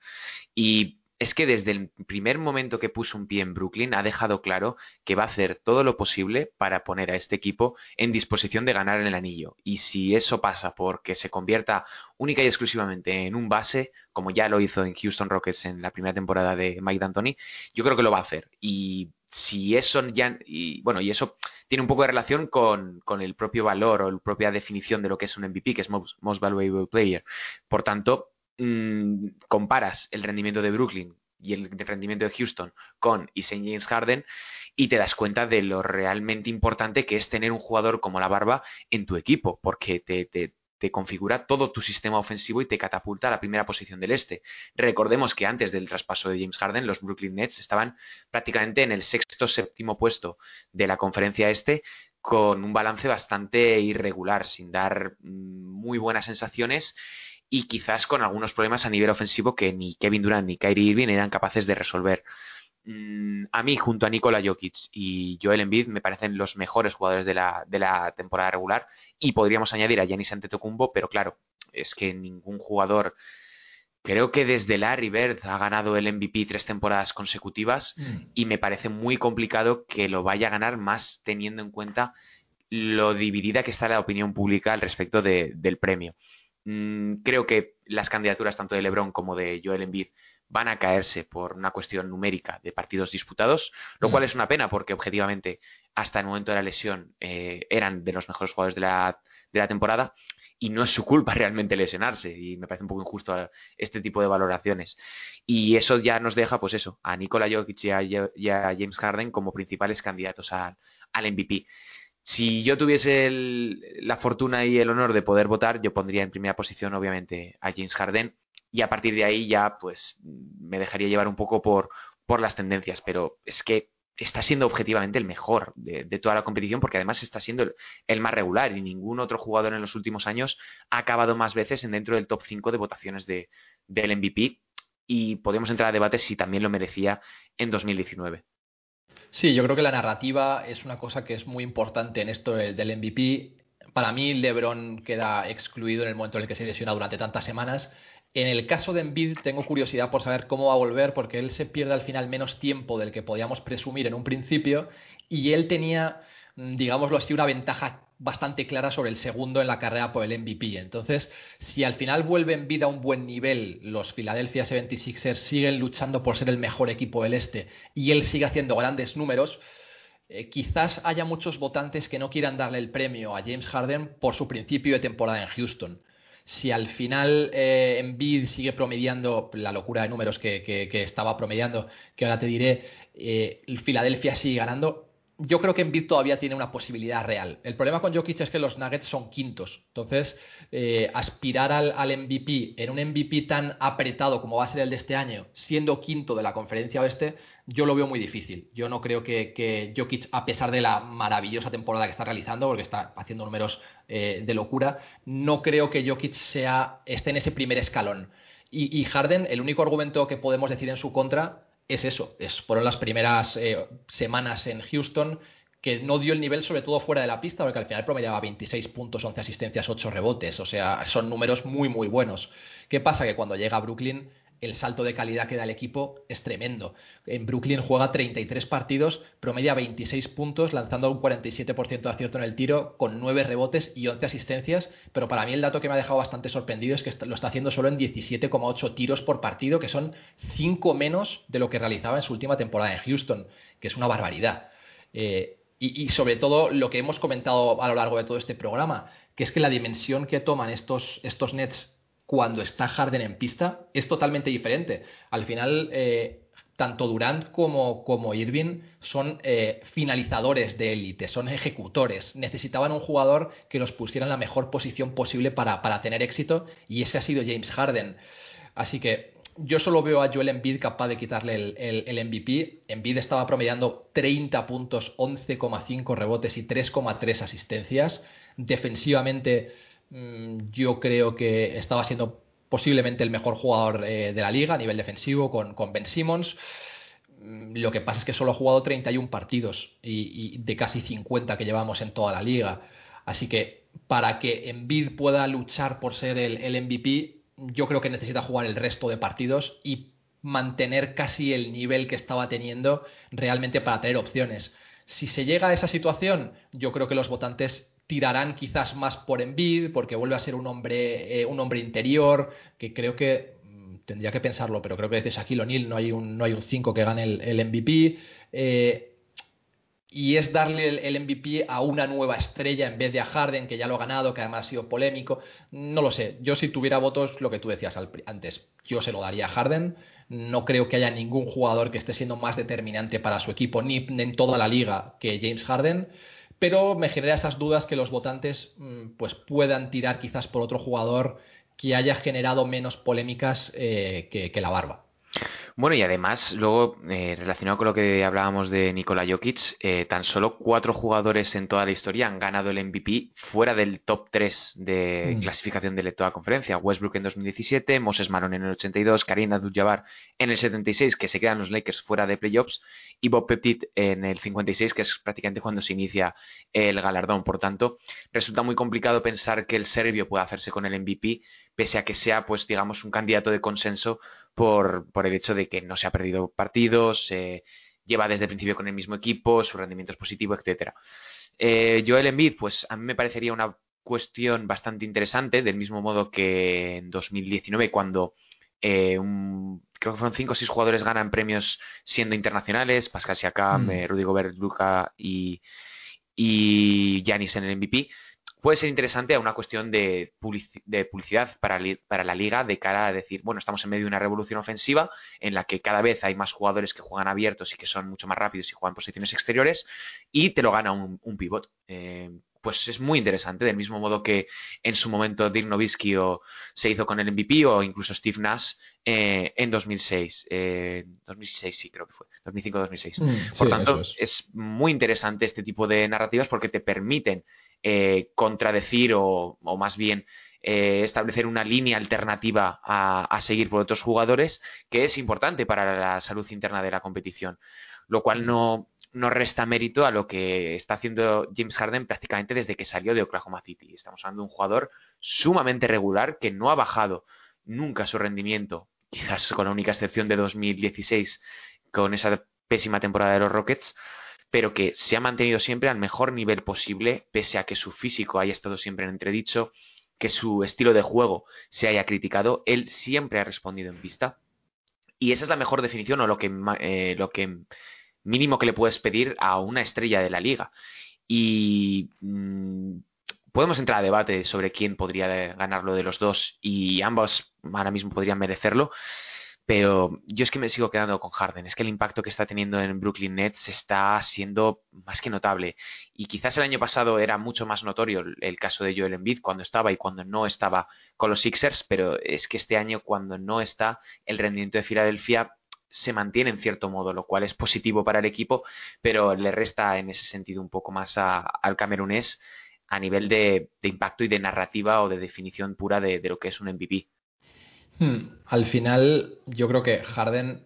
[SPEAKER 2] Y es que desde el primer momento que puso un pie en Brooklyn ha dejado claro que va a hacer todo lo posible para poner a este equipo en disposición de ganar el anillo. Y si eso pasa porque se convierta única y exclusivamente en un base, como ya lo hizo en Houston Rockets en la primera temporada de Mike D'Antoni, yo creo que lo va a hacer. Y si eso ya y bueno y eso tiene un poco de relación con, con, el propio valor o la propia definición de lo que es un MVP que es most valuable player por tanto Mm, comparas el rendimiento de Brooklyn y el rendimiento de Houston con y James Harden y te das cuenta de lo realmente importante que es tener un jugador como la Barba en tu equipo, porque te, te, te configura todo tu sistema ofensivo y te catapulta a la primera posición del este. Recordemos que antes del traspaso de James Harden, los Brooklyn Nets estaban prácticamente en el sexto séptimo puesto de la conferencia este con un balance bastante irregular, sin dar mm, muy buenas sensaciones y quizás con algunos problemas a nivel ofensivo que ni Kevin Durant ni Kyrie Irving eran capaces de resolver. Mm, a mí, junto a Nikola Jokic y Joel Embiid, me parecen los mejores jugadores de la, de la temporada regular y podríamos añadir a Giannis Antetokounmpo, pero claro, es que ningún jugador Creo que desde Larry Bird ha ganado el MVP tres temporadas consecutivas mm. y me parece muy complicado que lo vaya a ganar más teniendo en cuenta lo dividida que está la opinión pública al respecto del premio. Mm, creo que las candidaturas tanto de LeBron como de Joel Embiid van a caerse por una cuestión numérica de partidos disputados, lo cual mm. es una pena porque objetivamente hasta el momento de la lesión eh, eran de los mejores jugadores de la, de la temporada y no es su culpa realmente lesionarse y me parece un poco injusto este tipo de valoraciones y eso ya nos deja pues eso a Nikola Jokic y a, James Harden como principales candidatos al MVP si yo tuviese la fortuna y el honor de poder votar, yo pondría en primera posición, obviamente, a James Harden y a partir de ahí ya, pues, me dejaría llevar un poco por, por las tendencias. Pero es que está siendo objetivamente el mejor de, toda la competición porque además está siendo el, más regular y ningún otro jugador en los últimos años ha acabado más veces en dentro del top 5 de votaciones de, del MVP y podemos entrar a debate si también lo merecía en 2019.
[SPEAKER 1] Sí, yo creo que la narrativa es una cosa que es muy importante en esto del MVP. Para mí, LeBron queda excluido en el momento en el que se lesiona durante tantas semanas. En el caso de Embiid tengo curiosidad por saber cómo va a volver porque él se pierde al final menos tiempo del que podíamos presumir en un principio y él tenía, mm, digámoslo así, una ventaja bastante clara sobre el segundo en la carrera por el MVP. Entonces, si al final vuelve en vida a un buen nivel, los Philadelphia 76ers siguen luchando por ser el mejor equipo del este y él sigue haciendo grandes números, eh, quizás haya muchos votantes que no quieran darle el premio a James Harden por su principio de temporada en Houston. Si al final eh, Embiid sigue promediando la locura de números que, estaba promediando, que ahora te diré, eh, Filadelfia sigue ganando, yo creo que Embiid todavía tiene una posibilidad real. El problema con Jokic es que los Nuggets son quintos. Entonces, eh, aspirar al, MVP en un MVP tan apretado como va a ser el de este año, siendo quinto de la conferencia oeste, yo lo veo muy difícil. Yo no creo que, Jokic, a pesar de la maravillosa temporada que está realizando, porque está haciendo números eh, de locura, no creo que Jokic sea, esté en ese primer escalón. y Harden, el único argumento que podemos decir en su contra es eso, es, fueron las primeras eh, semanas en Houston que no dio el nivel sobre todo fuera de la pista, porque al final promediaba 26 puntos, 11 asistencias, 8 rebotes, o sea, son números muy muy buenos. ¿Qué pasa? Que cuando llega a Brooklyn el salto de calidad que da el equipo es tremendo. En Brooklyn juega 33 partidos, promedia 26 puntos, lanzando un 47% de acierto en el tiro, con 9 rebotes y 11 asistencias, pero para mí el dato que me ha dejado bastante sorprendido es que lo está haciendo solo en 17,8 tiros por partido, que son 5 menos de lo que realizaba en su última temporada en Houston, que es una barbaridad. Eh, y, sobre todo lo que hemos comentado a lo largo de todo este programa, que es que la dimensión que toman estos, estos Nets cuando está Harden en pista es totalmente diferente. Al final, eh, tanto Durant como, Irving son eh, finalizadores de élite, son ejecutores. Necesitaban un jugador que los pusiera en la mejor posición posible para, tener éxito y ese ha sido James Harden. Así que yo solo veo a Joel Embiid capaz de quitarle el, el, MVP. Embiid estaba promediando 30 puntos, 11,5 rebotes y 3,3 asistencias. Defensivamente yo creo que estaba siendo posiblemente el mejor jugador eh, de la liga a nivel defensivo con, Ben Simmons. Mm, lo que pasa es que solo ha jugado 31 partidos y, de casi 50 que llevamos en toda la liga. Así que para que Embiid pueda luchar por ser el, el MVP, yo creo que necesita jugar el resto de partidos y mantener casi el nivel que estaba teniendo realmente para tener opciones. Si se llega a esa situación, yo creo que los votantes tirarán quizás más por Embiid, porque vuelve a ser un hombre, eh, un hombre interior, que creo que mm, tendría que pensarlo, pero creo que desde Shaquille O'Neal no hay un no hay un 5 que gane el, MVP. Eh, y es darle el, MVP a una nueva estrella en vez de a Harden, que ya lo ha ganado, que además ha sido polémico. No lo sé. Yo si tuviera votos, lo que tú decías antes, yo se lo daría a Harden. No creo que haya ningún jugador que esté siendo más determinante para su equipo, ni en toda la liga, que James Harden pero me genera esas dudas que los votantes mm, pues puedan tirar quizás por otro jugador que haya generado menos polémicas eh, que, la barba.
[SPEAKER 2] Bueno, y además, luego, eh, relacionado con lo que hablábamos de Nikola Jokic, eh, tan solo cuatro jugadores en toda la historia han ganado el MVP fuera del top 3 de mm. clasificación de toda conferencia. Westbrook en 2017, Moses Maron en el 82, Karim Abdul-Jabbar en el 76, que se quedan los Lakers fuera de playoffs, y Bob Petit en el 56, que es prácticamente cuando se inicia el galardón. Por tanto, resulta muy complicado pensar que el serbio pueda hacerse con el MVP, pese a que sea, pues digamos, un candidato de consenso por, por el hecho de que no se ha perdido partidos, lleva desde el principio con el mismo equipo, su rendimiento es positivo, etcétera. Eh, Joel Embiid, pues a mí me parecería una cuestión bastante interesante, del mismo modo que en 2019, cuando eh, creo que fueron 5 o 6 jugadores ganan premios siendo internacionales, Pascal Siakam, mm. eh, Rudy Gobert, Luca y, y Giannis en el MVP, puede ser interesante a una cuestión de, publicidad para, la liga de cara a decir, bueno, estamos en medio de una revolución ofensiva en la que cada vez hay más jugadores que juegan abiertos y que son mucho más rápidos y juegan posiciones exteriores y te lo gana un, pivot. Eh, pues es muy interesante, del mismo modo que en su momento Dirk Nowitzki se hizo con el MVP o incluso Steve Nash eh, en 2006. 2006 sí, creo que fue. 2005-2006. Mm, Por tanto, es. muy interesante este tipo de narrativas porque te permiten eh, contradecir o, más bien eh, establecer una línea alternativa a, seguir por otros jugadores que es importante para la salud interna de la competición. Lo cual no, no resta mérito a lo que está haciendo James Harden prácticamente desde que salió de Oklahoma City. Estamos hablando de un jugador sumamente regular que no ha bajado nunca su rendimiento, quizás con la única excepción de 2016 con esa pésima temporada de los Rockets, pero que se ha mantenido siempre al mejor nivel posible, pese a que su físico haya estado siempre en entredicho, que su estilo de juego se haya criticado, él siempre ha respondido en vista. Y esa es la mejor definición o lo que, eh, lo que mínimo que le puedes pedir a una estrella de la liga. Y mm, podemos entrar a debate sobre quién podría ganarlo de los dos y ambos ahora mismo podrían merecerlo. Pero yo es que me sigo quedando con Harden. Es que el impacto que está teniendo en Brooklyn Nets está siendo más que notable. Y quizás el año pasado era mucho más notorio el caso de Joel Embiid cuando estaba y cuando no estaba con los Sixers, pero es que este año cuando no está, el rendimiento de Filadelfia se mantiene en cierto modo, lo cual es positivo para el equipo, pero le resta en ese sentido un poco más al camerunés a nivel de, impacto y de narrativa o de definición pura de, lo que es un MVP.
[SPEAKER 1] Hmm, al final, yo creo que Harden,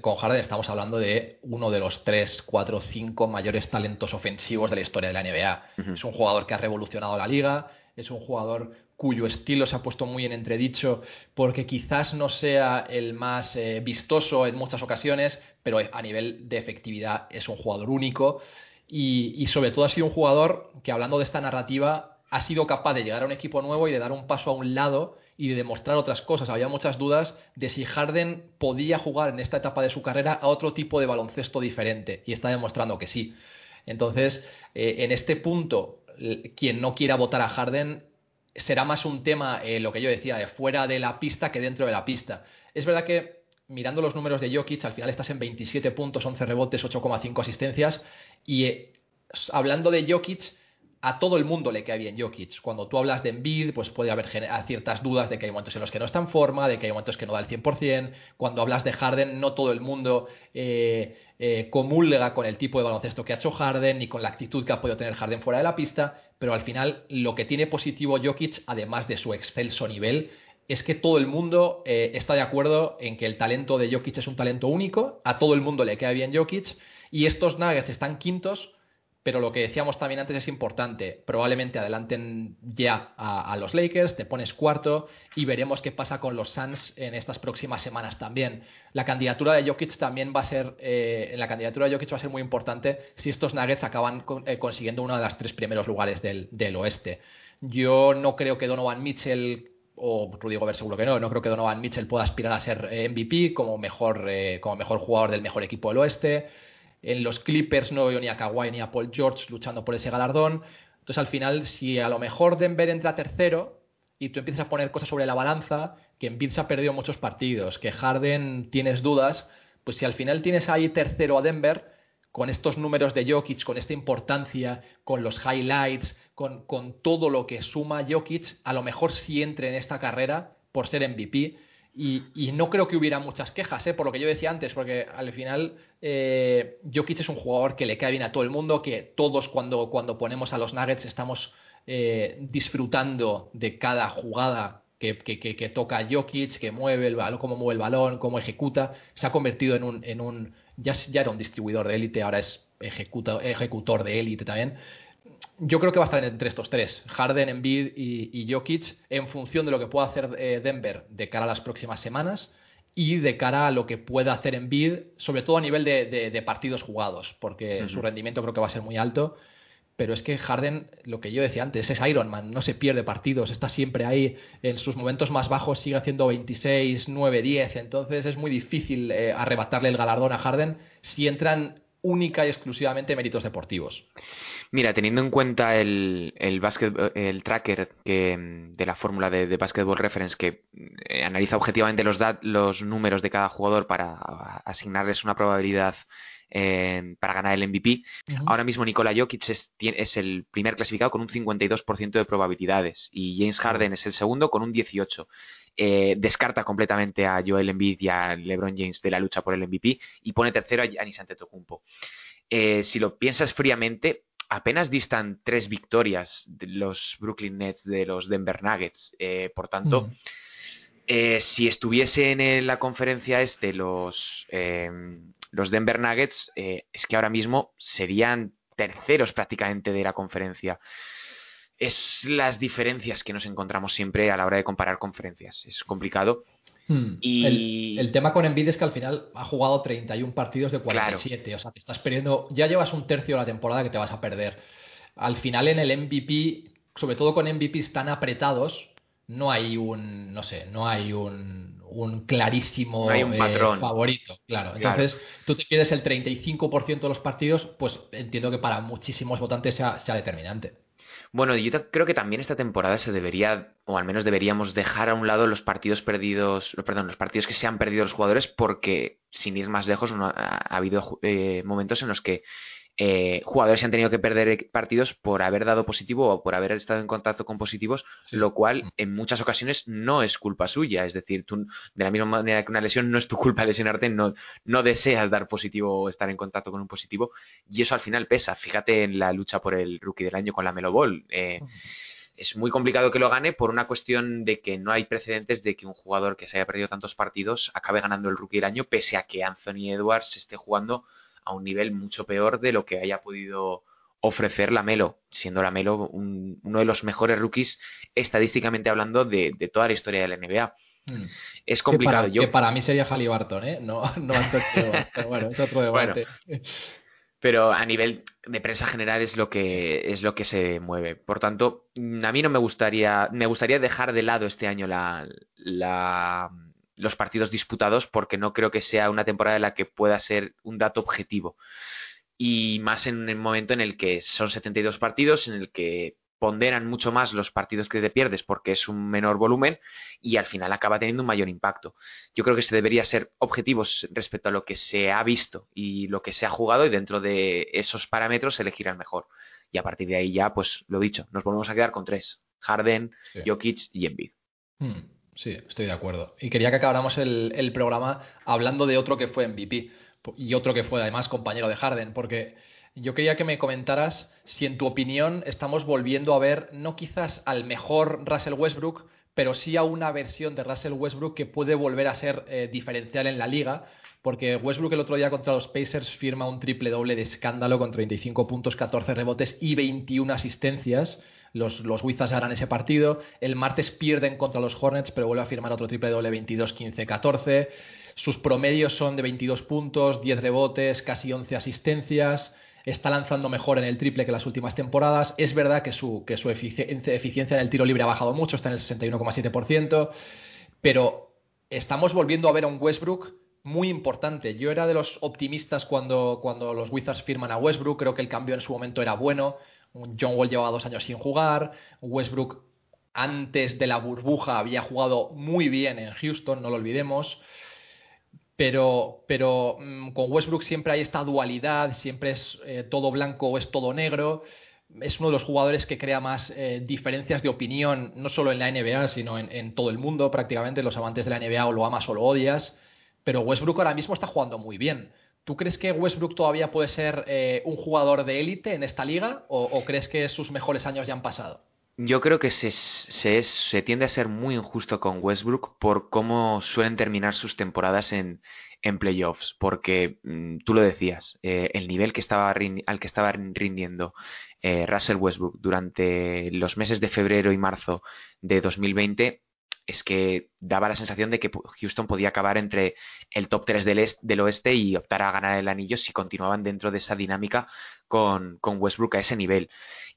[SPEAKER 1] con Harden estamos hablando de uno de los tres, cuatro, cinco mayores talentos ofensivos de la historia de la NBA. Es un jugador que ha revolucionado la liga, es un jugador cuyo estilo se ha puesto muy en entredicho porque quizás no sea el más eh, vistoso en muchas ocasiones, pero a nivel de efectividad es un jugador único y, sobre todo ha sido un jugador que hablando de esta narrativa ha sido capaz de llegar a un equipo nuevo y de dar un paso a un lado y de demostrar otras cosas. Había muchas dudas de si Harden podía jugar en esta etapa de su carrera a otro tipo de baloncesto diferente y está demostrando que sí. Entonces, eh, en este punto, quien no quiera votar a Harden será más un tema, eh, lo que yo decía, de fuera de la pista que dentro de la pista. Es verdad que mirando los números de Jokic, al final estás en 27 puntos, 11 rebotes, 8,5 asistencias. Y eh, hablando de Jokic, a todo el mundo le cae bien Jokic. Cuando tú hablas de Embiid, pues puede haber ciertas dudas de que hay momentos en los que no está en forma, de que hay momentos que no da el 100%. Cuando hablas de Harden, no todo el mundo eh, comulga con el tipo de baloncesto que ha hecho Harden ni con la actitud que ha podido tener Harden fuera de la pista pero al final lo que tiene positivo Jokic, además de su excelso nivel, es que todo el mundo eh, está de acuerdo en que el talento de Jokic es un talento único, a todo el mundo le queda bien Jokic, y estos Nuggets están quintos pero lo que decíamos también antes es importante. Probablemente adelanten ya a, los Lakers, te pones cuarto y veremos qué pasa con los Suns en estas próximas semanas también. La candidatura de Jokic también va a ser, eh, en la candidatura de Jokic va a ser muy importante si estos Nuggets acaban eh, consiguiendo uno de los tres primeros lugares del, oeste. Yo no creo que Donovan Mitchell o Rudy Gobert seguro que no, no creo que Donovan Mitchell pueda aspirar a ser eh, MVP como mejor, como mejor jugador del mejor equipo del oeste. En los Clippers no veo ni a Kawhi ni a Paul George luchando por ese galardón. Entonces, al final, si a lo mejor Denver entra tercero y tú empiezas a poner cosas sobre la balanza, que Embiid se ha perdido muchos partidos, que Harden tienes dudas, pues si al final tienes ahí tercero a Denver, con estos números de Jokic, con esta importancia, con los highlights, con, con todo lo que suma Jokic, a lo mejor sí entre en esta carrera por ser MVP y, no creo que hubiera muchas quejas, ¿eh? por lo que yo decía antes, porque al final eh, Jokic es un jugador que le cae bien a todo el mundo, que todos cuando, cuando ponemos a los Nuggets estamos eh, disfrutando de cada jugada que, toca Jokic, que mueve el balón, cómo mueve el balón, cómo ejecuta. Se ha convertido en un, ya era un distribuidor de élite, ahora es ejecutor de élite también yo creo que va a estar entre estos tres, Harden, Embiid y, Jokic, en función de lo que pueda hacer eh, Denver de cara a las próximas semanas y de cara a lo que pueda hacer Embiid, sobre todo a nivel de, partidos jugados, porque su rendimiento creo que va a ser muy alto. Pero es que Harden, lo que yo decía antes, es Iron Man, no se pierde partidos, está siempre ahí, en sus momentos más bajos sigue haciendo 26, 9, 10, entonces es muy difícil eh, arrebatarle el galardón a Harden si entran única y exclusivamente méritos deportivos.
[SPEAKER 2] Mira, teniendo en cuenta el, el, el tracker que, de la fórmula de, de, Basketball Reference que eh, analiza objetivamente los, los números de cada jugador para asignarles una probabilidad eh, para ganar el MVP. Ahora mismo Nikola Jokic es, es, el primer clasificado con un 52% de probabilidades y James Harden es el segundo con un 18%. Eh, descarta completamente a Joel Embiid y a LeBron James de la lucha por el MVP y pone tercero a Giannis Antetokounmpo. Eh, si lo piensas fríamente, apenas distan tres victorias de los Brooklyn Nets de los Denver Nuggets. Eh, por tanto, eh, si estuviese en la conferencia este los, em, los Denver Nuggets, eh, es que ahora mismo serían terceros prácticamente de la conferencia. Es las diferencias que nos encontramos siempre a la hora de comparar conferencias. Es complicado.
[SPEAKER 1] Hmm. Y... El, tema con Embiid es que al final ha jugado 31 partidos de 47. O sea, te estás perdiendo. Ya llevas un tercio de la temporada que te vas a perder. Al final en el MVP, sobre todo con MVPs tan apretados, no hay un, no sé, no hay un, un clarísimo
[SPEAKER 2] hay un eh, patrón.
[SPEAKER 1] favorito. Claro. Entonces, tú te quieres el 35% de los partidos, pues entiendo que para muchísimos votantes sea, sea determinante.
[SPEAKER 2] Bueno, yo creo que también esta temporada se debería, o al menos deberíamos dejar a un lado los partidos perdidos, perdón, los partidos que se han perdido los jugadores, porque sin ir más lejos no, ha, habido eh, momentos en los que eh, jugadores se han tenido que perder partidos por haber dado positivo o por haber estado en contacto con positivos, lo cual en muchas ocasiones no es culpa suya. Es decir, tú, de la misma manera que una lesión no es tu culpa lesionarte, no, no deseas dar positivo o estar en contacto con un positivo, y eso al final pesa. Fíjate en la lucha por el rookie del año con la Melo Ball. Eh, es muy complicado que lo gane por una cuestión de que no hay precedentes de que un jugador que se haya perdido tantos partidos acabe ganando el rookie del año, pese a que Anthony Edwards esté jugando a un nivel mucho peor de lo que haya podido ofrecer la Melo, siendo la Melo uno de los mejores rookies estadísticamente hablando de, toda la historia de la NBA. Hmm. Es complicado.
[SPEAKER 1] Que para, que para, mí sería Halliburton, ¿eh? No, no pero bueno, es otro debate.
[SPEAKER 2] pero a nivel de prensa general es lo que es lo que se mueve. Por tanto, a mí no me gustaría me gustaría dejar de lado este año la, la los partidos disputados porque no creo que sea una temporada en la que pueda ser un dato objetivo. Y más en el momento en el que son 72 partidos, en el que ponderan mucho más los partidos que te pierdes porque es un menor volumen y al final acaba teniendo un mayor impacto. Yo creo que se debería ser objetivos respecto a lo que se ha visto y lo que se ha jugado y dentro de esos parámetros elegir al mejor. Y a partir de ahí ya, pues lo dicho, nos volvemos a quedar con tres. Harden, Jokic y Embiid.
[SPEAKER 1] Hmm. Sí, estoy de acuerdo. Y quería que acabáramos el, programa hablando de otro que fue MVP y otro que fue además compañero de Harden, porque yo quería que me comentaras si en tu opinión estamos volviendo a ver no quizás al mejor Russell Westbrook, pero sí a una versión de Russell Westbrook que puede volver a ser eh, diferencial en la liga, porque Westbrook el otro día contra los Pacers firma un triple doble de escándalo con 35 puntos, 14 rebotes y 21 asistencias los, los Wizards harán ese partido. El martes pierden contra los Hornets, pero vuelve a firmar otro triple doble 22, 15, 14. Sus promedios son de 22 puntos, 10 rebotes, casi 11 asistencias. Está lanzando mejor en el triple que las últimas temporadas. Es verdad que su, que su eficiencia en el tiro libre ha bajado mucho, está en el 61,7%. Pero estamos volviendo a ver a un Westbrook muy importante. Yo era de los optimistas cuando, cuando los Wizards firman a Westbrook. Creo que el cambio en su momento era bueno. John Wall llevaba dos años sin jugar. Westbrook antes de la burbuja había jugado muy bien en Houston, no lo olvidemos. Pero, pero mm, con Westbrook siempre hay esta dualidad, siempre es eh, todo blanco o es todo negro. Es uno de los jugadores que crea más eh, diferencias de opinión, no solo en la NBA, sino en, en, todo el mundo prácticamente. Los amantes de la NBA o lo amas o lo odias. Pero Westbrook ahora mismo está jugando muy bien. ¿Tú crees que Westbrook todavía puede ser eh, un jugador de élite en esta liga o, crees que sus mejores años ya han pasado?
[SPEAKER 2] Yo creo que se, se, tiende a ser muy injusto con Westbrook por cómo suelen terminar sus temporadas en, en playoffs, porque mm, tú lo decías, eh, el nivel que estaba al que estaba rindiendo eh, Russell Westbrook durante los meses de febrero y marzo de 2020 es que daba la sensación de que Houston podía acabar entre el top 3 del, del oeste y optar a ganar el anillo si continuaban dentro de esa dinámica con, Westbrook a ese nivel.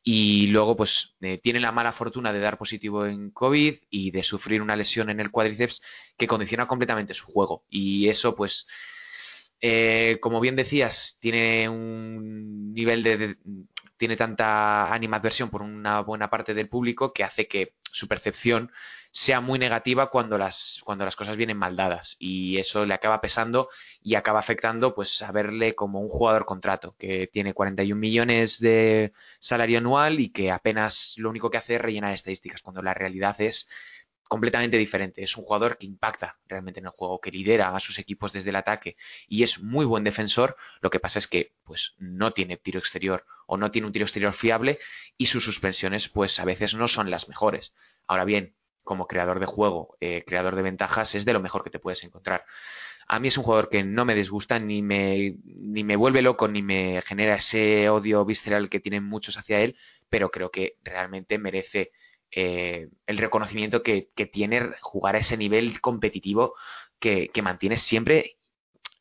[SPEAKER 2] Y luego, pues, eh, tiene la mala fortuna de dar positivo en COVID y de sufrir una lesión en el cuádriceps que condiciona completamente su juego. Y eso, pues, Eh, como bien decías, tiene un nivel de, tiene tanta animadversión por una buena parte del público que hace que su percepción sea muy negativa cuando las, cuando las cosas vienen mal dadas y eso le acaba pesando y acaba afectando pues a verle como un jugador contrato que tiene 41 millones de salario anual y que apenas lo único que hace es rellenar estadísticas cuando la realidad es completamente diferente. Es un jugador que impacta realmente en el juego, que lidera a sus equipos desde el ataque y es muy buen defensor. Lo que pasa es que pues no tiene tiro exterior o no tiene un tiro exterior fiable y sus suspensiones pues a veces no son las mejores. Ahora bien, como creador de juego, eh, creador de ventajas, es de lo mejor que te puedes encontrar. A mí es un jugador que no me disgusta, ni me, ni me vuelve loco, ni me genera ese odio visceral que tienen muchos hacia él, pero creo que realmente merece eh, el reconocimiento que, tiene jugar a ese nivel competitivo que, que mantiene siempre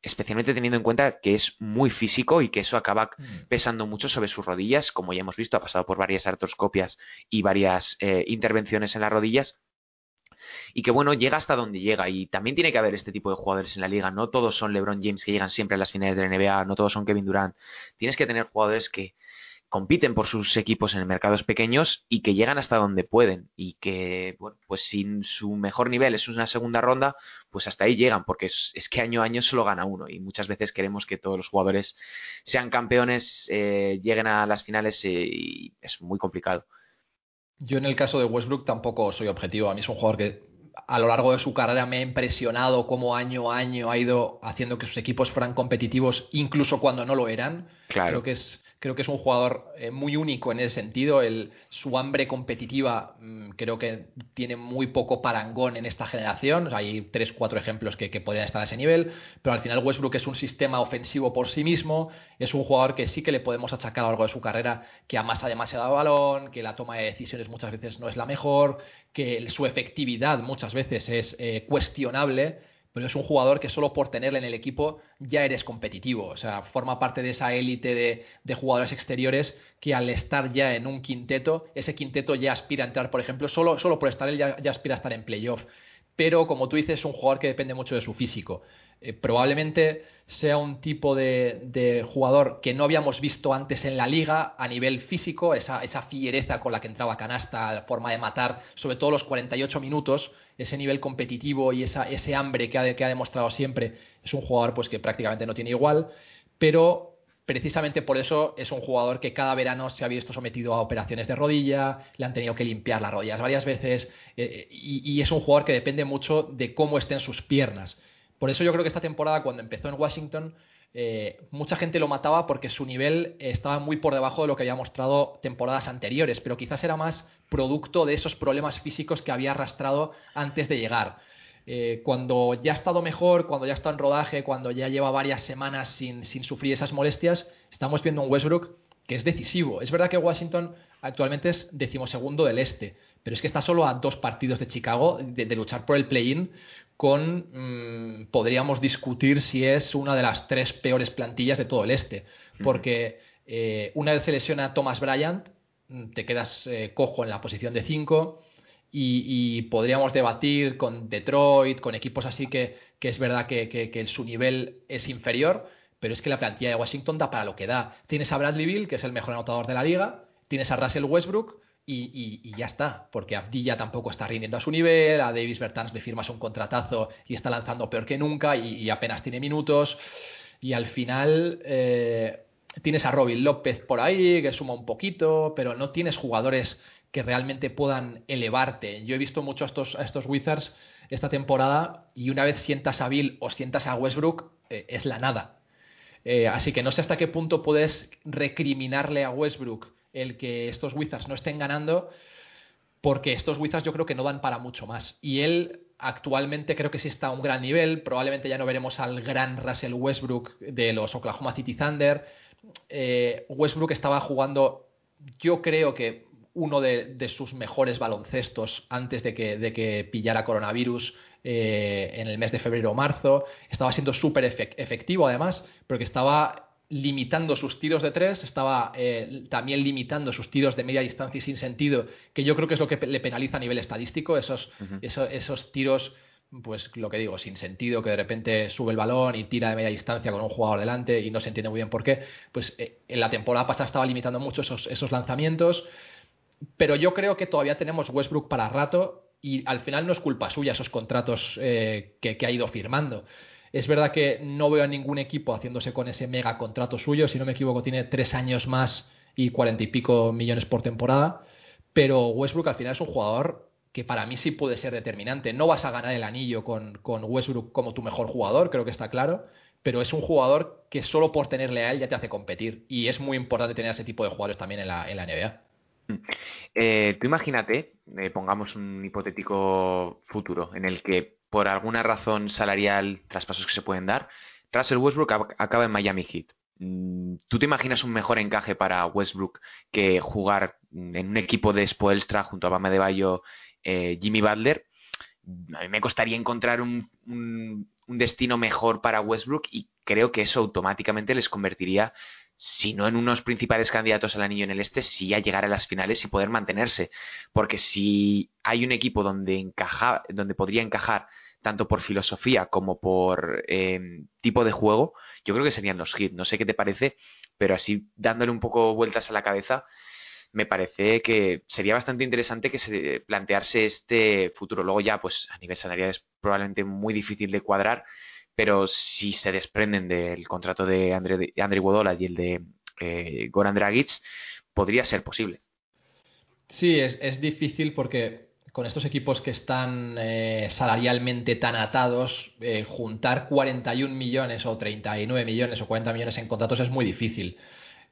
[SPEAKER 2] especialmente teniendo en cuenta que es muy físico y que eso acaba mm. pesando mucho sobre sus rodillas, como ya hemos visto, ha pasado por varias artroscopias y varias eh, intervenciones en las rodillas, y que bueno, llega hasta donde llega. Y también tiene que haber este tipo de jugadores en la liga, no todos son LeBron James que llegan siempre a las finales de la NBA, no todos son Kevin Durant, tienes que tener jugadores que compiten por sus equipos en mercados pequeños y que llegan hasta donde pueden y que, bueno, pues sin su mejor nivel es una segunda ronda, pues hasta ahí llegan, porque es, que año a año solo gana uno y muchas veces queremos que todos los jugadores sean campeones, eh, lleguen a las finales eh, y es muy complicado.
[SPEAKER 1] Yo en el caso de Westbrook tampoco soy objetivo, a mí es un jugador que a lo largo de su carrera me ha impresionado cómo año a año ha ido haciendo que sus equipos fueran competitivos incluso cuando no lo eran.
[SPEAKER 2] Claro.
[SPEAKER 1] Creo que es Creo que es un jugador eh, muy único en ese sentido. El, su hambre competitiva mm, creo que tiene muy poco parangón en esta generación. hay tres, cuatro ejemplos que, podrían estar a ese nivel. Pero al final Westbrook es un sistema ofensivo por sí mismo. Es un jugador que sí que le podemos achacar a lo largo de su carrera que amasa demasiado balón, que la toma de decisiones muchas veces no es la mejor, que su efectividad muchas veces es eh, cuestionable pero es un jugador que solo por tenerle en el equipo ya eres competitivo. O sea, forma parte de esa élite de, jugadores exteriores que al estar ya en un quinteto, ese quinteto ya aspira a entrar, por ejemplo, solo, solo por estar él ya, aspira a estar en playoff. Pero como tú dices, es un jugador que depende mucho de su físico. Eh, probablemente sea un tipo de, jugador que no habíamos visto antes en la liga a nivel físico, esa, esa fiereza con la que entraba canasta, la forma de matar, sobre todo los 48 minutos, ese nivel competitivo y esa, ese hambre que ha, que ha demostrado siempre, es un jugador pues, que prácticamente no tiene igual, pero precisamente por eso es un jugador que cada verano se ha visto sometido a operaciones de rodilla, le han tenido que limpiar las rodillas varias veces eh, y, es un jugador que depende mucho de cómo estén sus piernas. Por eso yo creo que esta temporada cuando empezó en Washington eh, mucha gente lo mataba porque su nivel estaba muy por debajo de lo que había mostrado temporadas anteriores, pero quizás era más producto de esos problemas físicos que había arrastrado antes de llegar. Eh, cuando ya ha estado mejor, cuando ya está en rodaje, cuando ya lleva varias semanas sin, sufrir esas molestias, estamos viendo un Westbrook que es decisivo. Es verdad que Washington actualmente es decimosegundo del este, pero es que está solo a dos partidos de Chicago de, de luchar por el play-in con, mm, podríamos discutir si es una de las tres peores plantillas de todo el este, porque eh, una vez se lesiona Thomas Bryant, te quedas eh, cojo en la posición de 5 y, podríamos debatir con Detroit, con equipos así que, que es verdad que, que, su nivel es inferior, pero es que la plantilla de Washington da para lo que da. Tienes a Bradley Bill, que es el mejor anotador de la liga, tienes a Russell Westbrook, y, ya está, porque Abdilla tampoco está rindiendo a su nivel, a Davis Bertans le firmas un contratazo y está lanzando peor que nunca y, apenas tiene minutos. Y al final eh, tienes a Robin López por ahí, que suma un poquito, pero no tienes jugadores que realmente puedan elevarte. Yo he visto mucho a estos, Wizards esta temporada y una vez sientas a Bill o sientas a Westbrook, eh, es la nada. Eh, así que no sé hasta qué punto puedes recriminarle a Westbrook el que estos Wizards no estén ganando, porque estos Wizards yo creo que no dan para mucho más. Y él actualmente creo que sí está a un gran nivel, probablemente ya no veremos al gran Russell Westbrook de los Oklahoma City Thunder. Eh, Westbrook estaba jugando, yo creo que uno de, sus mejores baloncestos antes de que, de que pillara coronavirus eh, en el mes de febrero o marzo. Estaba siendo súper efectivo además, porque estaba limitando sus tiros de tres, estaba eh, también limitando sus tiros de media distancia y sin sentido, que yo creo que es lo que le penaliza a nivel estadístico, esos, esos, tiros pues lo que digo, sin sentido, que de repente sube el balón y tira de media distancia con un jugador delante y no se entiende muy bien por qué, pues eh, en la temporada pasada estaba limitando mucho esos, esos lanzamientos, pero yo creo que todavía tenemos Westbrook para rato y al final no es culpa suya esos contratos eh, que, ha ido firmando. Es verdad que no veo a ningún equipo haciéndose con ese mega contrato suyo, si no me equivoco tiene tres años más y cuarenta y pico millones por temporada, pero Westbrook al final es un jugador que para mí sí puede ser determinante. No vas a ganar el anillo con, con Westbrook como tu mejor jugador, creo que está claro, pero es un jugador que solo por tenerle a él ya te hace competir y es muy importante tener ese tipo de jugadores también en la, NBA.
[SPEAKER 2] Eh, tú imagínate, eh, pongamos un hipotético futuro en el que por alguna razón salarial, traspasos que se pueden dar, Russell Westbrook acaba en Miami Heat. Mm, ¿Tú te imaginas un mejor encaje para Westbrook que jugar en un equipo de Spoelstra junto a Bama de Bayo, eh, Jimmy Butler? A mí me costaría encontrar un, destino mejor para Westbrook y creo que eso automáticamente les convertiría si no en unos principales candidatos al anillo en el este, sí a llegar a las finales y poder mantenerse. Porque si hay un equipo donde, encaja, donde podría encajar tanto por filosofía como por em, tipo de juego, yo creo que serían los hits. No sé qué te parece, pero así dándole un poco vueltas a la cabeza, me parece que sería bastante interesante que se plantearse este futuro. Luego ya, pues a nivel salarial es probablemente muy difícil de cuadrar, pero si se desprenden del contrato de Andre, Andre y el de eh, Goran Dragic, podría ser posible.
[SPEAKER 1] Sí, es, difícil porque con estos equipos que están eh, salarialmente tan atados, eh, juntar 41 millones o 39 millones o 40 millones en contratos es muy difícil.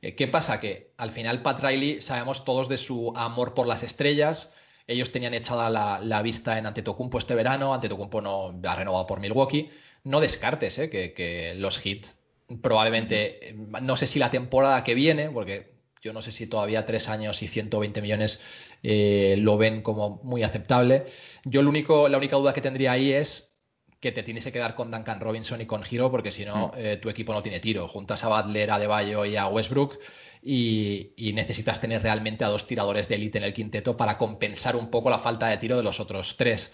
[SPEAKER 1] ¿Qué pasa? Que al final Pat Riley sabemos todos de su amor por las estrellas. Ellos tenían echada la, vista en Antetokounmpo este verano. Antetokounmpo no ha renovado por Milwaukee no descartes ¿eh? que, los hits probablemente, no sé si la temporada que viene, porque yo no sé si todavía tres años y 120 millones eh, lo ven como muy aceptable. Yo lo único, la única duda que tendría ahí es que te tienes que quedar con Duncan Robinson y con Giro, porque si no, mm. eh, tu equipo no tiene tiro. Juntas a Butler, a Deballo y a Westbrook y, y, necesitas tener realmente a dos tiradores de élite en el quinteto para compensar un poco la falta de tiro de los otros tres.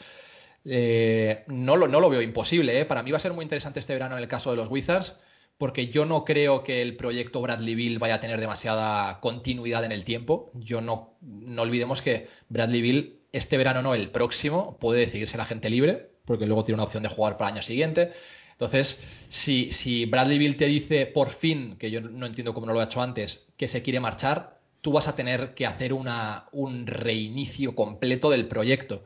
[SPEAKER 1] Eh, no, lo, no, lo, veo imposible. ¿eh? Para mí va a ser muy interesante este verano en el caso de los Wizards, porque yo no creo que el proyecto Bradley Bill vaya a tener demasiada continuidad en el tiempo. Yo no, no olvidemos que Bradley Bill, este verano no, el próximo, puede decidirse la gente libre, porque luego tiene una opción de jugar para el año siguiente. Entonces, si, si Bradley te dice por fin, que yo no entiendo cómo no lo ha hecho antes, que se quiere marchar, tú vas a tener que hacer un reinicio completo del proyecto.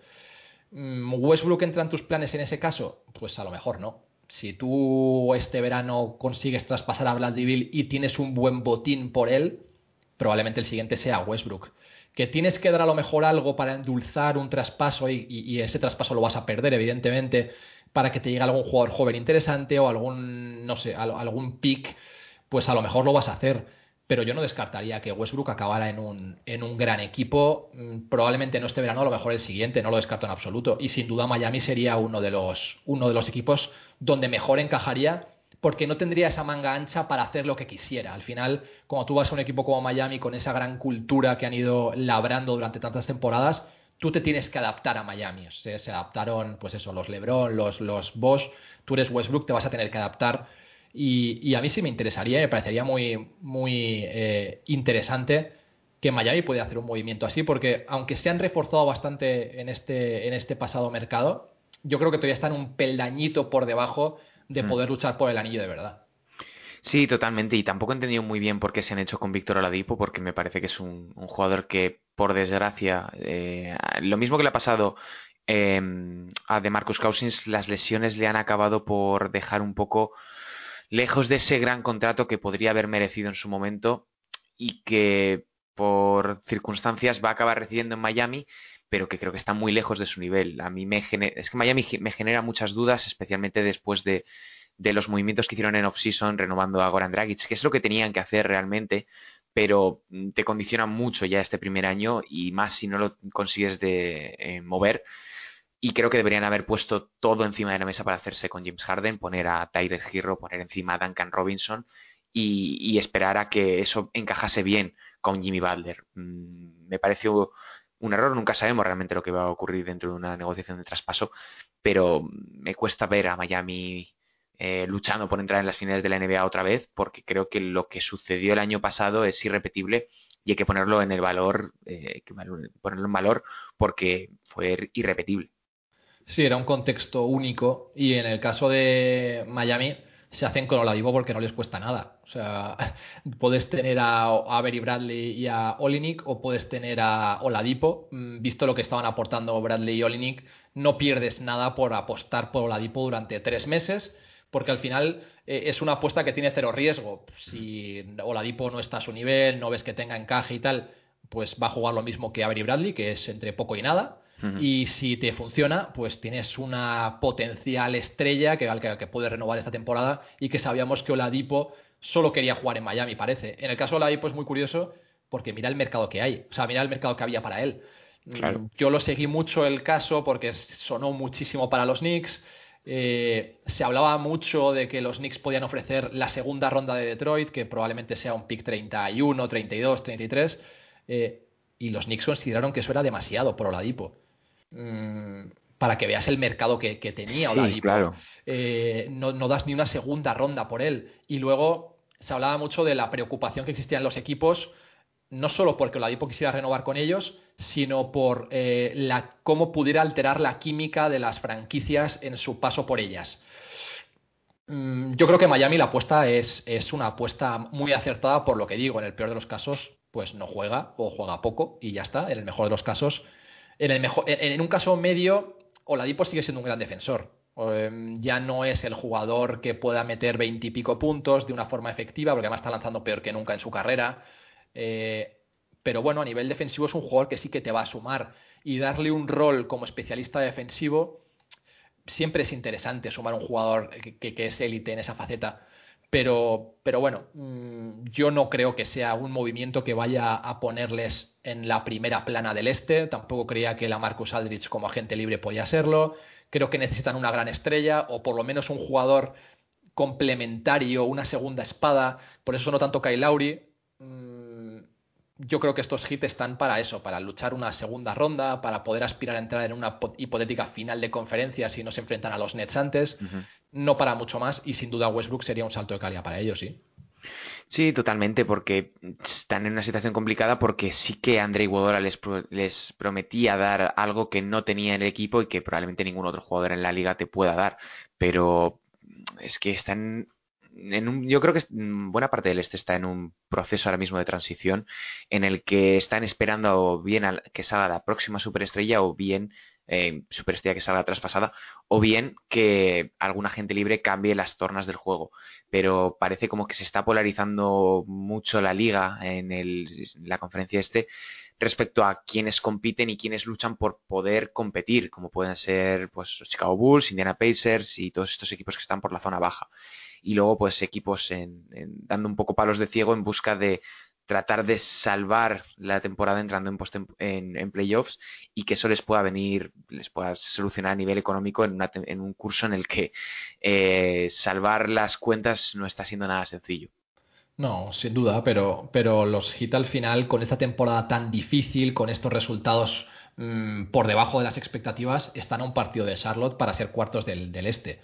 [SPEAKER 1] Mm, ¿Westbrook entra en tus planes en ese caso? Pues a lo mejor no. Si tú este verano consigues traspasar a Bill y tienes un buen botín por él, probablemente el siguiente sea Westbrook. Que tienes que dar a lo mejor algo para endulzar un traspaso y, ese traspaso lo vas a perder, evidentemente, para que te llegue algún jugador joven interesante o algún, no sé, algún pick, pues a lo mejor lo vas a hacer pero yo no descartaría que Westbrook acabara en un, en un gran equipo, mm, probablemente no este verano, a lo mejor el siguiente, no lo descarto en absoluto. Y sin duda Miami sería uno de los, uno de los equipos donde mejor encajaría porque no tendría esa manga ancha para hacer lo que quisiera. Al final, como tú vas a un equipo como Miami con esa gran cultura que han ido labrando durante tantas temporadas, tú te tienes que adaptar a Miami. se adaptaron, pues eso, los LeBron, los, los Bosch, tú eres Westbrook, te vas a tener que adaptar y, a mí sí me interesaría, me parecería muy, muy eh, interesante que Miami pudiera hacer un movimiento así, porque aunque se han reforzado bastante en este, en este pasado mercado, yo creo que todavía están un peldañito por debajo de mm. poder luchar por el anillo de verdad.
[SPEAKER 2] Sí, totalmente. Y tampoco he entendido muy bien por qué se han hecho con Víctor Oladipo, porque me parece que es un, jugador que, por desgracia, eh, lo mismo que le ha pasado eh, a DeMarcus Cousins, las lesiones le han acabado por dejar un poco lejos de ese gran contrato que podría haber merecido en su momento y que por circunstancias va a acabar recibiendo en Miami, pero que creo que está muy lejos de su nivel. A mí me es que Miami me genera muchas dudas, especialmente después de, de los movimientos que hicieron en off-season renovando a Goran Dragic, que es lo que tenían que hacer realmente, pero te condiciona mucho ya este primer año y más si no lo consigues de eh, mover y creo que deberían haber puesto todo encima de la mesa para hacerse con James Harden, poner a Tyler Hero, poner encima a Duncan Robinson y, esperar a que eso encajase bien con Jimmy Butler. Mm, me pareció un error, nunca sabemos realmente lo que va a ocurrir dentro de una negociación de traspaso, pero me cuesta ver a Miami eh, luchando por entrar en las finales de la NBA otra vez, porque creo que lo que sucedió el año pasado es irrepetible y hay que ponerlo en el valor, eh, ponerlo en valor porque fue irrepetible.
[SPEAKER 1] Sí, era un contexto único y en el caso de Miami se hacen con Oladipo porque no les cuesta nada. O sea, puedes tener a Avery Bradley y a Olinik o puedes tener a Oladipo. Mm, visto lo que estaban aportando Bradley y Olinik, no pierdes nada por apostar por Oladipo durante tres meses porque al final eh, es una apuesta que tiene cero riesgo. Si Oladipo no está a su nivel, no ves que tenga encaje y tal, pues va a jugar lo mismo que Avery Bradley, que es entre poco y nada. Y si te funciona, pues tienes una potencial estrella que, que, que puede renovar esta temporada y que sabíamos que Oladipo solo quería jugar en Miami, parece. En el caso de Oladipo es muy curioso porque mira el mercado que hay, o sea, mira el mercado que había para él. Mm, yo lo seguí mucho el caso porque sonó muchísimo para los Knicks. Eh, se hablaba mucho de que los Knicks podían ofrecer la segunda ronda de Detroit, que probablemente sea un pick 31, 32, 33. y los Knicks consideraron que eso era demasiado por Oladipo. Mm, para que veas el mercado que, tenía
[SPEAKER 2] Oladipo.
[SPEAKER 1] Eh, no, das ni una segunda ronda por él. Y luego se hablaba mucho de la preocupación que existía en los equipos, no solo porque Oladipo quisiera renovar con ellos, sino por eh, la, cómo pudiera alterar la química de las franquicias en su paso por ellas. Mm, yo creo que Miami la apuesta es, es una apuesta muy acertada por lo que digo. En el peor de los casos, pues no juega o juega poco y ya está. En el mejor de los casos, en, el mejor, en, un caso medio, Oladipo sigue siendo un gran defensor. Em, ya no es el jugador que pueda meter veintipico puntos de una forma efectiva, porque además está lanzando peor que nunca en su carrera. Eh, pero bueno, a nivel defensivo es un jugador que sí que te va a sumar. Y darle un rol como especialista defensivo siempre es interesante sumar un jugador que, que es élite en esa faceta. Pero, pero bueno, mm, yo no creo que sea un movimiento que vaya a ponerles en la primera plana del este. Tampoco creía que la Marcus Aldrich como agente libre podía serlo. Creo que necesitan una gran estrella o por lo menos un jugador complementario, una segunda espada. Por eso no tanto Kyle Lowry. Yo creo que estos hits están para eso, para luchar una segunda ronda, para poder aspirar a entrar en una hipotética final de conferencia si no se enfrentan a los Nets antes no para mucho más y sin duda Westbrook sería un salto de calidad para ellos, sí.
[SPEAKER 2] Sí, totalmente, porque están en una situación complicada porque sí que André Iguodala les, les prometía dar algo que no tenía en el equipo y que probablemente ningún otro jugador en la liga te pueda dar, pero es que están en un, yo creo que buena parte del este está en un proceso ahora mismo de transición en el que están esperando bien que salga la próxima superestrella o bien eh, superestrella que salga traspasada, o bien que alguna gente libre cambie las tornas del juego. Pero parece como que se está polarizando mucho la liga en, la conferencia este respecto a quienes compiten y quienes luchan por poder competir, como pueden ser pues, los Chicago Bulls, Indiana Pacers y todos estos equipos que están por la zona baja. Y luego, pues, equipos dando un poco palos de ciego en busca de tratar de salvar la temporada entrando en, en, playoffs y que eso les pueda venir, les pueda solucionar a nivel económico en, en un curso en el que eh, salvar las cuentas no está siendo nada sencillo.
[SPEAKER 1] No, sin duda, pero, pero los Heat al final, con esta temporada tan difícil, con estos resultados mm, por debajo de las expectativas, están a un partido de Charlotte para ser cuartos del, este.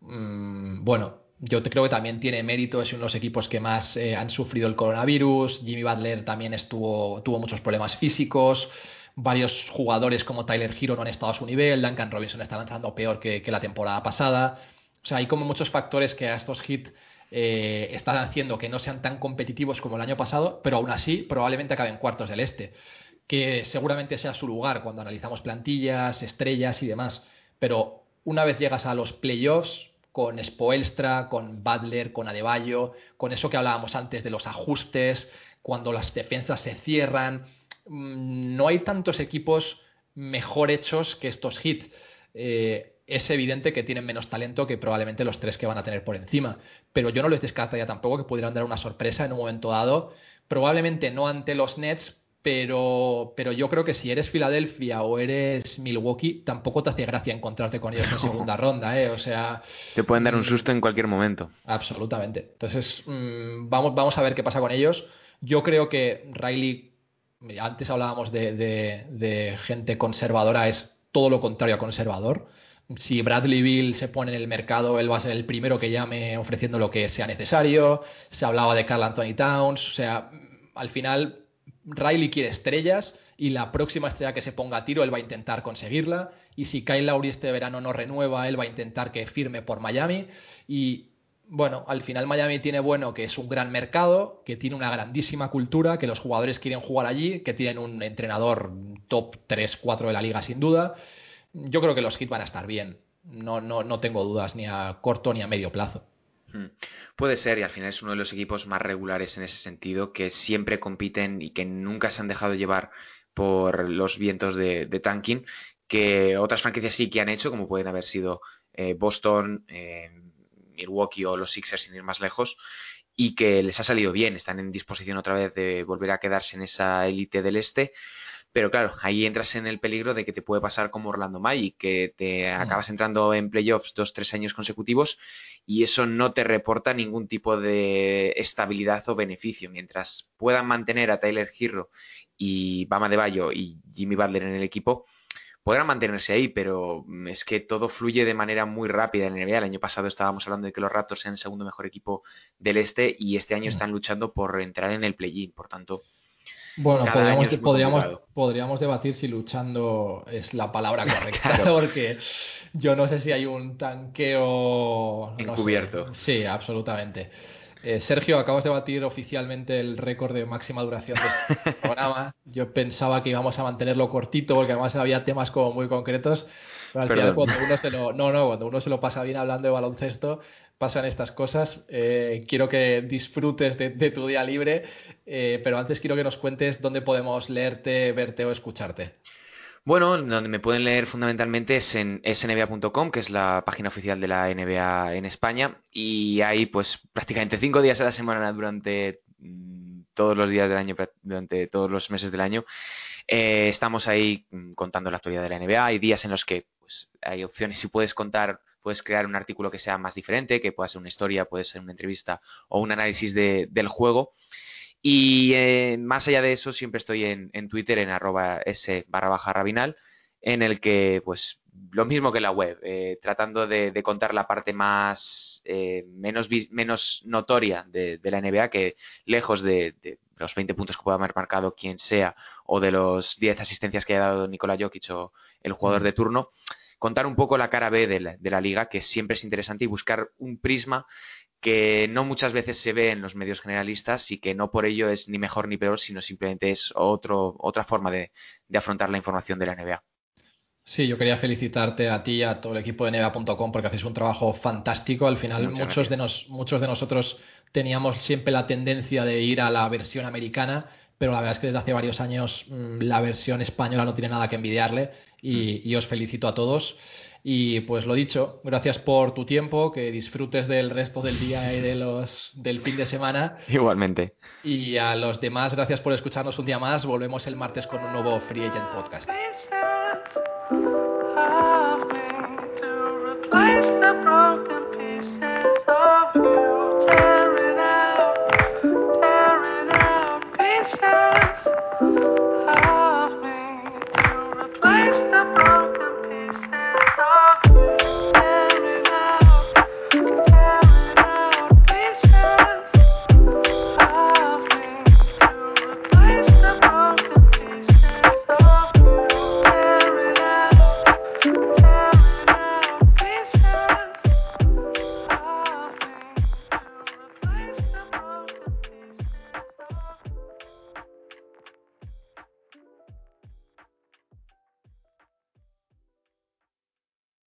[SPEAKER 1] Mm, bueno, yo creo que también tiene mérito, es uno de los equipos que más eh, han sufrido el coronavirus. Jimmy Butler también estuvo, tuvo muchos problemas físicos. Varios jugadores como Tyler Hero no han estado a su nivel. Duncan Robinson está lanzando peor que, la temporada pasada. O sea, hay como muchos factores que a estos hits eh, están haciendo que no sean tan competitivos como el año pasado, pero aún así probablemente acaben cuartos del este. Que seguramente sea su lugar cuando analizamos plantillas, estrellas y demás. Pero una vez llegas a los playoffs, con Spoelstra, con Butler, con Adebayo, con eso que hablábamos antes de los ajustes, cuando las defensas se cierran. Mm, no hay tantos equipos mejor hechos que estos hits. Eh, es evidente que tienen menos talento que probablemente los tres que van a tener por encima. Pero yo no les descartaría tampoco que pudieran dar una sorpresa en un momento dado. Probablemente no ante los Nets, pero, pero yo creo que si eres Filadelfia o eres Milwaukee, tampoco te hace gracia encontrarte con ellos en segunda ronda, ¿eh? O sea...
[SPEAKER 2] Te pueden dar un mm, susto en cualquier momento.
[SPEAKER 1] Absolutamente. Entonces, mm, vamos, vamos a ver qué pasa con ellos. Yo creo que Riley Antes hablábamos de, de gente conservadora, es todo lo contrario a conservador si Bradley Bill se pone en el mercado, él va a ser el primero que llame ofreciendo lo que sea necesario. Se hablaba de Carl Anthony Towns. O sea, al final, Riley quiere estrellas y la próxima estrella que se ponga a tiro, él va a intentar conseguirla. Y si Kyle Lowry este verano no renueva, él va a intentar que firme por Miami. Y bueno, al final Miami tiene bueno que es un gran mercado, que tiene una grandísima cultura, que los jugadores quieren jugar allí, que tienen un entrenador top 3-4 de la liga sin duda yo creo que los hits van a estar bien. No, no, no tengo dudas ni a corto ni a medio plazo.
[SPEAKER 2] Puede ser, y al final es uno de los equipos más regulares en ese sentido, que siempre compiten y que nunca se han dejado llevar por los vientos de, tanking, que otras franquicias sí que han hecho, como pueden haber sido eh, Boston, eh, Milwaukee o los Sixers sin ir más lejos, y que les ha salido bien, están en disposición otra vez de volver a quedarse en esa élite del este. Pero claro, ahí entras en el peligro de que te puede pasar como Orlando Magic, que te mm. acabas entrando en playoffs dos, tres años consecutivos y eso no te reporta ningún tipo de estabilidad o beneficio. Mientras puedan mantener a Tyler Hero y Bama de Bayo y Jimmy Butler en el equipo, podrán mantenerse ahí, pero es que todo fluye de manera muy rápida en el NBA. El año pasado estábamos hablando de que los Raptors sean el segundo mejor equipo del este y este año mm. están luchando por entrar en el play-in. Por tanto,
[SPEAKER 1] bueno, podríamos, podríamos, podríamos, debatir si luchando es la palabra correcta, porque yo no sé si hay un tanqueo
[SPEAKER 2] encubierto.
[SPEAKER 1] Sí, absolutamente. Eh, Sergio, acabas de batir oficialmente el récord de máxima duración de este programa. Yo pensaba que íbamos a mantenerlo cortito porque además había temas como muy concretos. Pero al final, cuando uno se lo, no, no, cuando uno se lo pasa bien hablando de baloncesto, pasan estas cosas. Eh, quiero que disfrutes de, tu día libre, eh, pero antes quiero que nos cuentes dónde podemos leerte, verte o escucharte.
[SPEAKER 2] Bueno, donde me pueden leer fundamentalmente es en snba.com, que es la página oficial de la NBA en España, y ahí pues prácticamente cinco días a la semana durante mm, todos los días del año, durante todos los meses del año, eh, estamos ahí mm, contando la actualidad de la NBA. Hay días en los que pues, hay opciones si puedes contar puedes crear un artículo que sea más diferente, que pueda ser una historia, puede ser una entrevista o un análisis del juego. Y eh, más allá de eso, siempre estoy en, Twitter, en arroba s barra baja rabinal, en el que, pues, lo mismo que la web, eh, tratando de, contar la parte más, eh, menos, menos notoria de, la NBA, que lejos de, los 20 puntos que pueda haber marcado quien sea, o de los 10 asistencias que haya dado Nikola Jokic o el jugador de turno, contar un poco la cara B de la, liga, que siempre es interesante, y buscar un prisma que no muchas veces se ve en los medios generalistas y que no por ello es ni mejor ni peor, sino simplemente es otro, otra forma de, afrontar la información de la NBA.
[SPEAKER 1] Sí, yo quería felicitarte a ti y a todo el equipo de NBA.com porque hacéis un trabajo fantástico. Al final, muchos de, muchos de nosotros teníamos siempre la tendencia de ir a la versión americana, pero la verdad es que desde hace varios años mm, la versión española no tiene nada que envidiarle y, os felicito a todos. Y pues lo dicho, gracias por tu tiempo, que disfrutes del resto del día y de los, del fin de semana.
[SPEAKER 2] Igualmente.
[SPEAKER 1] Y a los demás, gracias por escucharnos un día más. Volvemos el martes con un nuevo Free Agent Podcast.